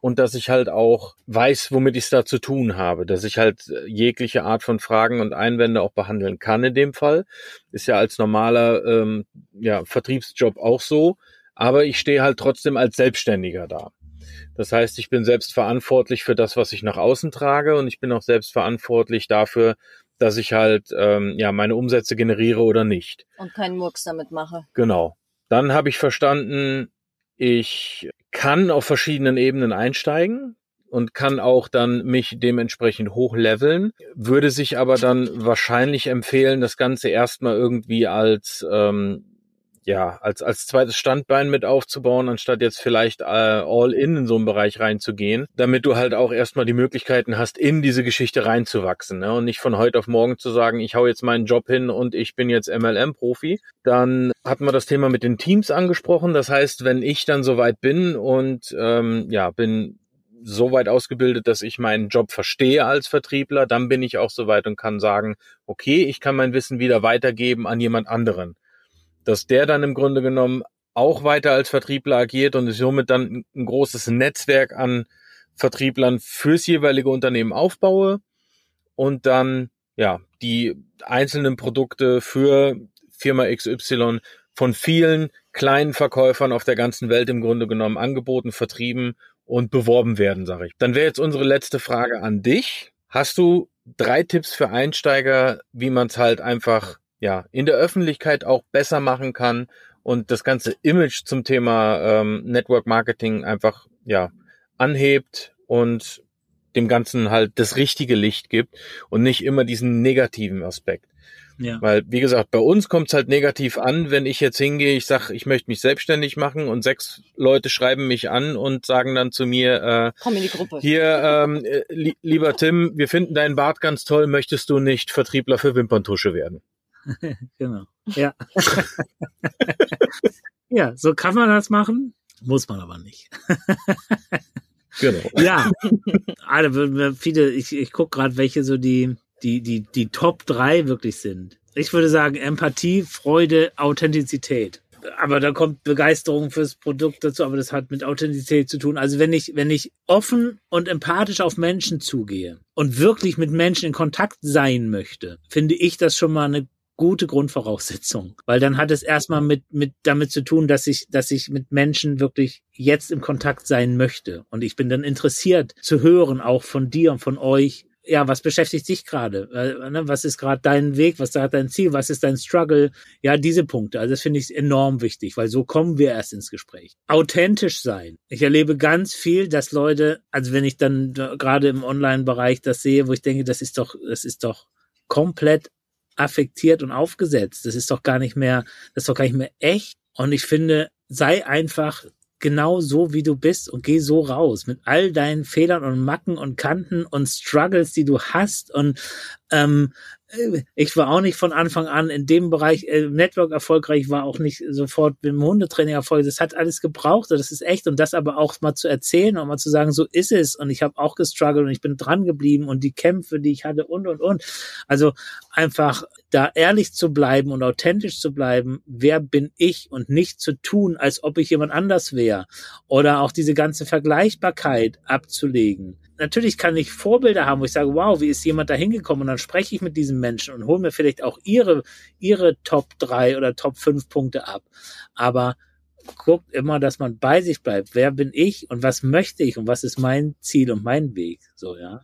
und dass ich halt auch weiß, womit ich es da zu tun habe, dass ich halt jegliche Art von Fragen und Einwände auch behandeln kann in dem Fall. Ist ja als normaler ähm, ja, Vertriebsjob auch so, aber ich stehe halt trotzdem als Selbstständiger da. Das heißt, ich bin selbst verantwortlich für das, was ich nach außen trage und ich bin auch selbst verantwortlich dafür, dass ich halt ähm, ja meine Umsätze generiere oder nicht. Und keinen Murks damit mache. Genau. Dann habe ich verstanden, ich kann auf verschiedenen Ebenen einsteigen und kann auch dann mich dementsprechend hochleveln, würde sich aber dann wahrscheinlich empfehlen, das Ganze erstmal irgendwie als ähm, ja, als, als zweites Standbein mit aufzubauen, anstatt jetzt vielleicht äh, all in in so einen Bereich reinzugehen, damit du halt auch erstmal die Möglichkeiten hast, in diese Geschichte reinzuwachsen ne? und nicht von heute auf morgen zu sagen, ich hau jetzt meinen Job hin und ich bin jetzt MLM-Profi. Dann hatten wir das Thema mit den Teams angesprochen. Das heißt, wenn ich dann soweit bin und ähm, ja, bin so weit ausgebildet, dass ich meinen Job verstehe als Vertriebler, dann bin ich auch soweit und kann sagen, okay, ich kann mein Wissen wieder weitergeben an jemand anderen dass der dann im Grunde genommen auch weiter als Vertriebler agiert und somit dann ein großes Netzwerk an Vertrieblern fürs jeweilige Unternehmen aufbaue und dann ja die einzelnen Produkte für Firma XY von vielen kleinen Verkäufern auf der ganzen Welt im Grunde genommen angeboten, vertrieben und beworben werden, sage ich. Dann wäre jetzt unsere letzte Frage an dich. Hast du drei Tipps für Einsteiger, wie man es halt einfach ja in der Öffentlichkeit auch besser machen kann und das ganze Image zum Thema ähm, Network Marketing einfach ja anhebt und dem Ganzen halt das richtige Licht gibt und nicht immer diesen negativen Aspekt. Ja. Weil, wie gesagt, bei uns kommt es halt negativ an, wenn ich jetzt hingehe, ich sage, ich möchte mich selbstständig machen und sechs Leute schreiben mich an und sagen dann zu mir, äh, Komm in die Gruppe. hier, ähm, äh, li lieber Tim, wir finden deinen Bart ganz toll, möchtest du nicht Vertriebler für Wimperntusche werden? <laughs> genau. Ja. <laughs> ja, so kann man das machen, muss man aber nicht. <laughs> genau. Ja, alle, viele, ich, ich gucke gerade, welche so die, die, die, die Top drei wirklich sind. Ich würde sagen Empathie, Freude, Authentizität. Aber da kommt Begeisterung fürs Produkt dazu, aber das hat mit Authentizität zu tun. Also wenn ich, wenn ich offen und empathisch auf Menschen zugehe und wirklich mit Menschen in Kontakt sein möchte, finde ich das schon mal eine gute Grundvoraussetzung, weil dann hat es erstmal mit, mit damit zu tun, dass ich, dass ich mit Menschen wirklich jetzt im Kontakt sein möchte. Und ich bin dann interessiert zu hören, auch von dir und von euch, ja, was beschäftigt dich gerade? Ne, was ist gerade dein Weg? Was ist dein Ziel? Was ist dein Struggle? Ja, diese Punkte. Also das finde ich enorm wichtig, weil so kommen wir erst ins Gespräch. Authentisch sein. Ich erlebe ganz viel, dass Leute, also wenn ich dann gerade im Online-Bereich das sehe, wo ich denke, das ist doch, das ist doch komplett affektiert und aufgesetzt. Das ist doch gar nicht mehr, das ist doch gar nicht mehr echt. Und ich finde, sei einfach genau so, wie du bist und geh so raus mit all deinen Fehlern und Macken und Kanten und Struggles, die du hast und ähm, ich war auch nicht von Anfang an in dem Bereich äh, Network erfolgreich, war auch nicht sofort mit dem Hundetraining erfolgreich. Das hat alles gebraucht, das ist echt. Und das aber auch mal zu erzählen und mal zu sagen, so ist es. Und ich habe auch gestruggelt und ich bin dran geblieben und die Kämpfe, die ich hatte und, und, und. Also einfach da ehrlich zu bleiben und authentisch zu bleiben, wer bin ich und nicht zu tun, als ob ich jemand anders wäre. Oder auch diese ganze Vergleichbarkeit abzulegen natürlich kann ich Vorbilder haben, wo ich sage, wow, wie ist jemand da hingekommen? Und dann spreche ich mit diesen Menschen und hole mir vielleicht auch ihre, ihre Top 3 oder Top 5 Punkte ab. Aber guckt immer, dass man bei sich bleibt. Wer bin ich und was möchte ich und was ist mein Ziel und mein Weg? So, ja.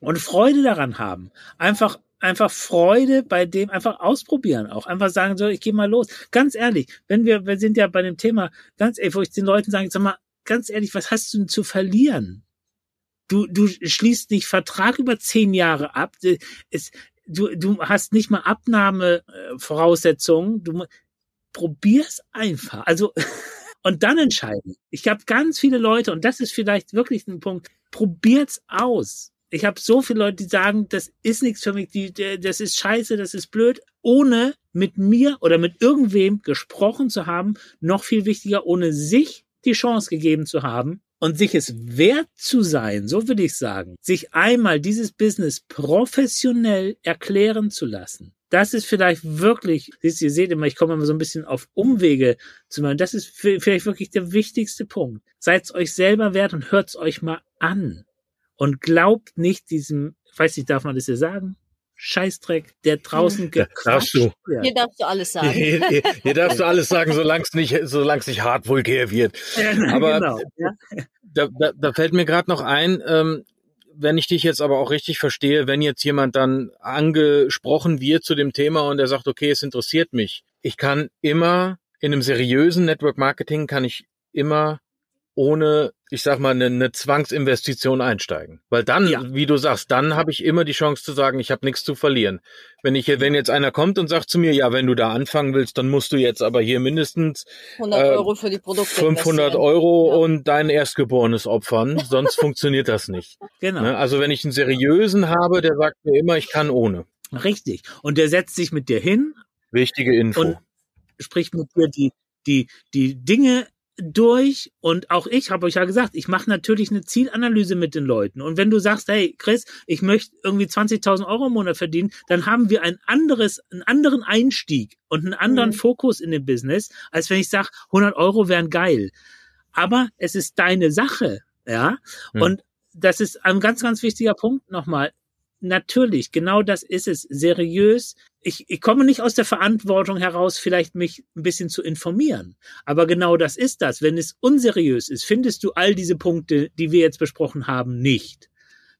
Und Freude daran haben. Einfach einfach Freude bei dem einfach ausprobieren auch einfach sagen so ich gehe mal los ganz ehrlich wenn wir wir sind ja bei dem Thema ganz ehrlich wo ich den Leuten sage sag mal ganz ehrlich was hast du denn zu verlieren Du, du schließt nicht Vertrag über zehn Jahre ab. Es, du, du hast nicht mal Abnahmevoraussetzungen. Du probier's einfach. Also <laughs> und dann entscheiden. Ich habe ganz viele Leute und das ist vielleicht wirklich ein Punkt. Probiert's aus. Ich habe so viele Leute, die sagen, das ist nichts für mich, die, das ist scheiße, das ist blöd, ohne mit mir oder mit irgendwem gesprochen zu haben, noch viel wichtiger, ohne sich die Chance gegeben zu haben, und sich es wert zu sein, so würde ich sagen, sich einmal dieses Business professionell erklären zu lassen. Das ist vielleicht wirklich, ihr seht immer, ich komme immer so ein bisschen auf Umwege zu machen. Das ist vielleicht wirklich der wichtigste Punkt. Seid euch selber wert und hört's euch mal an. Und glaubt nicht diesem, weiß nicht, darf man das hier sagen? Scheißdreck, der draußen ja, darfst du. Hier darfst du alles sagen. Hier, hier, hier darfst du alles sagen, solange es nicht, solange es nicht hart vulgär wird. <laughs> Aber genau, da, da, da fällt mir gerade noch ein, ähm, wenn ich dich jetzt aber auch richtig verstehe, wenn jetzt jemand dann angesprochen wird zu dem Thema und er sagt, okay, es interessiert mich. Ich kann immer in einem seriösen Network Marketing kann ich immer ohne, ich sag mal, eine, eine Zwangsinvestition einsteigen. Weil dann, ja. wie du sagst, dann habe ich immer die Chance zu sagen, ich habe nichts zu verlieren. Wenn ich, wenn jetzt einer kommt und sagt zu mir, ja, wenn du da anfangen willst, dann musst du jetzt aber hier mindestens 100 äh, Euro für die Produkte 500 Euro ja. und dein Erstgeborenes opfern, <laughs> sonst funktioniert das nicht. Genau. Ne? Also wenn ich einen seriösen habe, der sagt mir immer, ich kann ohne. Richtig. Und der setzt sich mit dir hin. Wichtige Info. Und spricht mit dir die die die Dinge durch und auch ich habe euch ja gesagt, ich mache natürlich eine Zielanalyse mit den Leuten. Und wenn du sagst, hey Chris, ich möchte irgendwie 20.000 Euro im Monat verdienen, dann haben wir ein anderes, einen anderen Einstieg und einen anderen mhm. Fokus in dem Business, als wenn ich sage, 100 Euro wären geil. Aber es ist deine Sache, ja. Mhm. Und das ist ein ganz, ganz wichtiger Punkt nochmal natürlich, genau das ist es, seriös. Ich, ich komme nicht aus der Verantwortung heraus, vielleicht mich ein bisschen zu informieren. Aber genau das ist das. Wenn es unseriös ist, findest du all diese Punkte, die wir jetzt besprochen haben, nicht.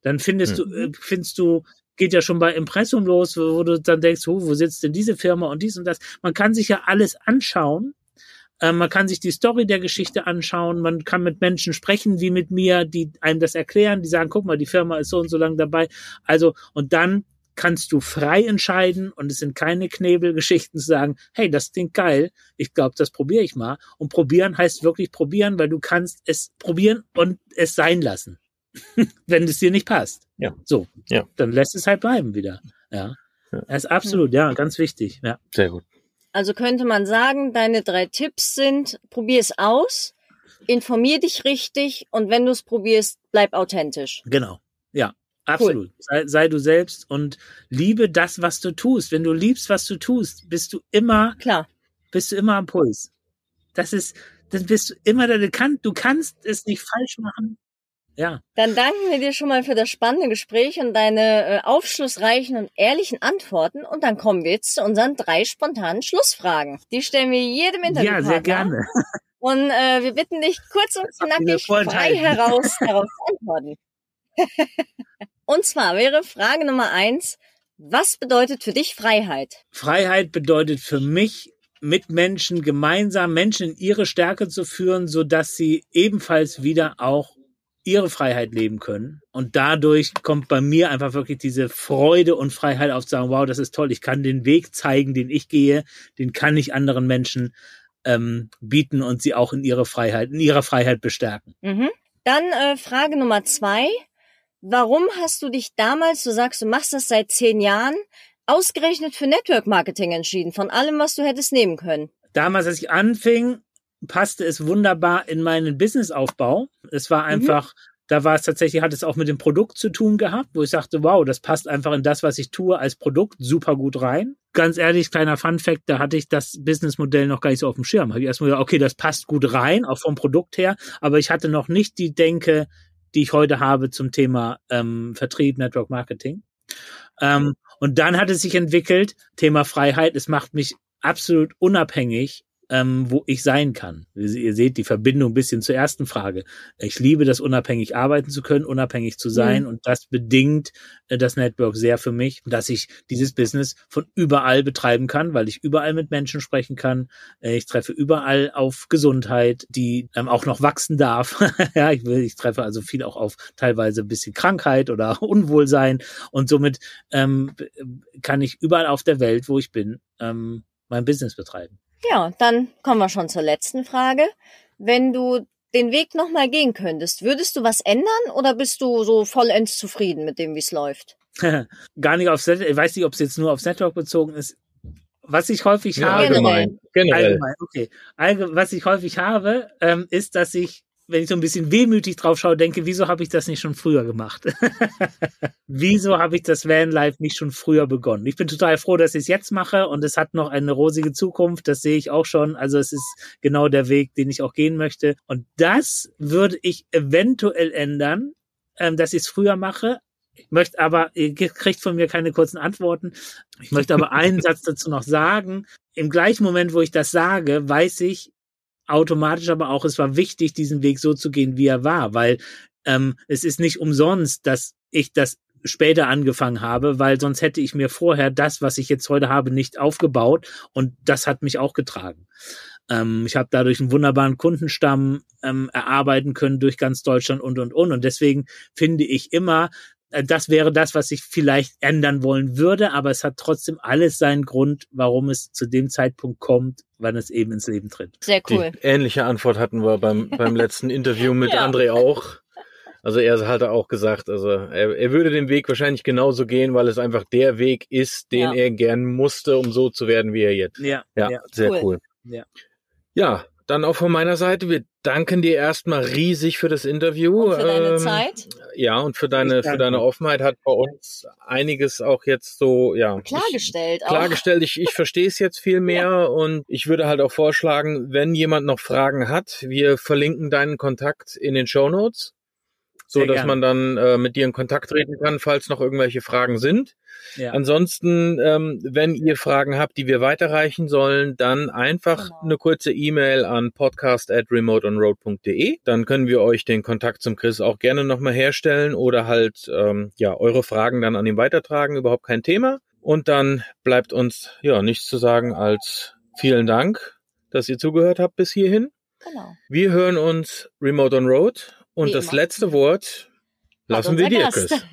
Dann findest mhm. du, äh, findest du geht ja schon bei Impressum los, wo, wo du dann denkst, oh, wo sitzt denn diese Firma und dies und das. Man kann sich ja alles anschauen. Äh, man kann sich die Story der Geschichte anschauen. Man kann mit Menschen sprechen, wie mit mir, die einem das erklären, die sagen, guck mal, die Firma ist so und so lang dabei. Also, und dann kannst du frei entscheiden und es sind keine Knebelgeschichten zu sagen, hey, das klingt geil, ich glaube, das probiere ich mal. Und probieren heißt wirklich probieren, weil du kannst es probieren und es sein lassen. <laughs> wenn es dir nicht passt. Ja. So. Ja. Dann lässt es halt bleiben wieder. Ja. Das ist absolut, ja, ganz wichtig. Ja. Sehr gut. Also könnte man sagen, deine drei Tipps sind, probier es aus, informier dich richtig und wenn du es probierst, bleib authentisch. Genau. Ja. Absolut. Cool. Sei, sei du selbst und liebe das, was du tust. Wenn du liebst, was du tust, bist du immer, klar, bist du immer am Puls. Das ist, dann bist du immer da, du kannst, du kannst es nicht falsch machen. Ja. Dann danken wir dir schon mal für das spannende Gespräch und deine äh, aufschlussreichen und ehrlichen Antworten. Und dann kommen wir jetzt zu unseren drei spontanen Schlussfragen. Die stellen wir jedem Interview. Ja, sehr gerne. <laughs> Und äh, wir bitten dich kurz und knackig frei heraus darauf zu antworten. <laughs> und zwar wäre Frage Nummer eins. Was bedeutet für dich Freiheit? Freiheit bedeutet für mich, mit Menschen gemeinsam Menschen in ihre Stärke zu führen, so dass sie ebenfalls wieder auch ihre Freiheit leben können. Und dadurch kommt bei mir einfach wirklich diese Freude und Freiheit auf zu sagen, wow, das ist toll, ich kann den Weg zeigen, den ich gehe, den kann ich anderen Menschen ähm, bieten und sie auch in ihre Freiheit, in ihrer Freiheit bestärken. Mhm. Dann äh, Frage Nummer zwei. Warum hast du dich damals, du sagst, du machst das seit zehn Jahren, ausgerechnet für Network Marketing entschieden, von allem, was du hättest nehmen können? Damals, als ich anfing, passte es wunderbar in meinen Businessaufbau. Es war mhm. einfach, mhm. da war es tatsächlich, hat es auch mit dem Produkt zu tun gehabt, wo ich sagte, wow, das passt einfach in das, was ich tue als Produkt super gut rein. Ganz ehrlich, kleiner Fun Fact, da hatte ich das Businessmodell noch gar nicht so auf dem Schirm. Habe ich erstmal gesagt, okay, das passt gut rein, auch vom Produkt her, aber ich hatte noch nicht die Denke, die ich heute habe zum Thema ähm, Vertrieb, Network Marketing. Ähm, und dann hat es sich entwickelt, Thema Freiheit, es macht mich absolut unabhängig ähm, wo ich sein kann. Ihr seht die Verbindung ein bisschen zur ersten Frage. Ich liebe das, unabhängig arbeiten zu können, unabhängig zu sein mhm. und das bedingt äh, das Network sehr für mich, dass ich dieses Business von überall betreiben kann, weil ich überall mit Menschen sprechen kann. Äh, ich treffe überall auf Gesundheit, die ähm, auch noch wachsen darf. <laughs> ja, ich, will, ich treffe also viel auch auf teilweise ein bisschen Krankheit oder <laughs> Unwohlsein und somit ähm, kann ich überall auf der Welt, wo ich bin, ähm, mein Business betreiben. Ja, dann kommen wir schon zur letzten Frage. Wenn du den Weg nochmal gehen könntest, würdest du was ändern oder bist du so vollends zufrieden mit dem, wie es läuft? <laughs> Gar nicht aufs Network, ich weiß nicht, ob es jetzt nur aufs Network bezogen ist. Was ich häufig ja, habe. Allgemein. Generell. allgemein okay. Allge was ich häufig habe, ähm, ist, dass ich wenn ich so ein bisschen wehmütig drauf schaue, denke, wieso habe ich das nicht schon früher gemacht? <laughs> wieso habe ich das Vanlife nicht schon früher begonnen? Ich bin total froh, dass ich es jetzt mache und es hat noch eine rosige Zukunft, das sehe ich auch schon. Also es ist genau der Weg, den ich auch gehen möchte. Und das würde ich eventuell ändern, ähm, dass ich es früher mache. Ich möchte aber, ihr kriegt von mir keine kurzen Antworten. Ich möchte aber einen <laughs> Satz dazu noch sagen. Im gleichen Moment, wo ich das sage, weiß ich, automatisch aber auch, es war wichtig, diesen Weg so zu gehen, wie er war, weil ähm, es ist nicht umsonst, dass ich das später angefangen habe, weil sonst hätte ich mir vorher das, was ich jetzt heute habe, nicht aufgebaut und das hat mich auch getragen. Ähm, ich habe dadurch einen wunderbaren Kundenstamm ähm, erarbeiten können durch ganz Deutschland und und und und deswegen finde ich immer, das wäre das, was ich vielleicht ändern wollen würde, aber es hat trotzdem alles seinen Grund, warum es zu dem Zeitpunkt kommt, wann es eben ins Leben tritt. Sehr cool. Die ähnliche Antwort hatten wir beim, beim letzten Interview mit <laughs> ja. André auch. Also er hat auch gesagt, also er, er würde den Weg wahrscheinlich genauso gehen, weil es einfach der Weg ist, den ja. er gern musste, um so zu werden, wie er jetzt. Ja, ja, ja. sehr cool. cool. Ja. Ja, dann auch von meiner Seite, wir danken dir erstmal riesig für das Interview. Und für deine ähm, Zeit. Ja, und für deine, für deine Offenheit hat bei uns einiges auch jetzt so, ja. Klargestellt ich, auch. Klargestellt. Ich, ich verstehe es jetzt viel <laughs> mehr ja. und ich würde halt auch vorschlagen, wenn jemand noch Fragen hat, wir verlinken deinen Kontakt in den Show Notes. So Sehr dass gerne. man dann äh, mit dir in Kontakt treten kann, falls noch irgendwelche Fragen sind. Ja. Ansonsten, ähm, wenn ihr Fragen habt, die wir weiterreichen sollen, dann einfach Genau. eine kurze E-Mail an podcast at remoteonroad.de. Dann können wir euch den Kontakt zum Chris auch gerne nochmal herstellen oder halt ähm, ja eure Fragen dann an ihn weitertragen. Überhaupt kein Thema. Und dann bleibt uns ja nichts zu sagen als vielen Dank, dass ihr zugehört habt bis hierhin. Genau. Wir hören uns Remote on Road und Wie das immer. letzte Wort lassen wir dir, Gast. Chris.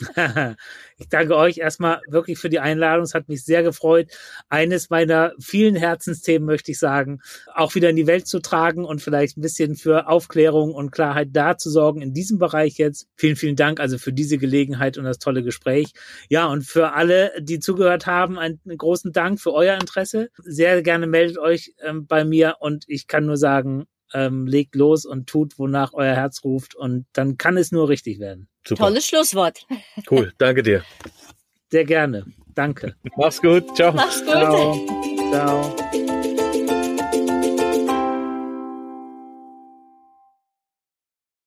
<laughs> Ich danke euch erstmal wirklich für die Einladung. Es hat mich sehr gefreut. Eines meiner vielen Herzensthemen möchte ich sagen, auch wieder in die Welt zu tragen und vielleicht ein bisschen für Aufklärung und Klarheit da zu sorgen in diesem Bereich jetzt. Vielen, vielen Dank also für diese Gelegenheit und das tolle Gespräch. Ja, und für alle, die zugehört haben, einen großen Dank für euer Interesse. Sehr gerne meldet euch ähm, bei mir und ich kann nur sagen, ähm, legt los und tut, wonach euer Herz ruft und dann kann es nur richtig werden. Super. Tolles Schlusswort. Cool. Danke dir. Sehr gerne. Danke. Mach's gut. Ciao. Mach's gut. Ciao. Ciao.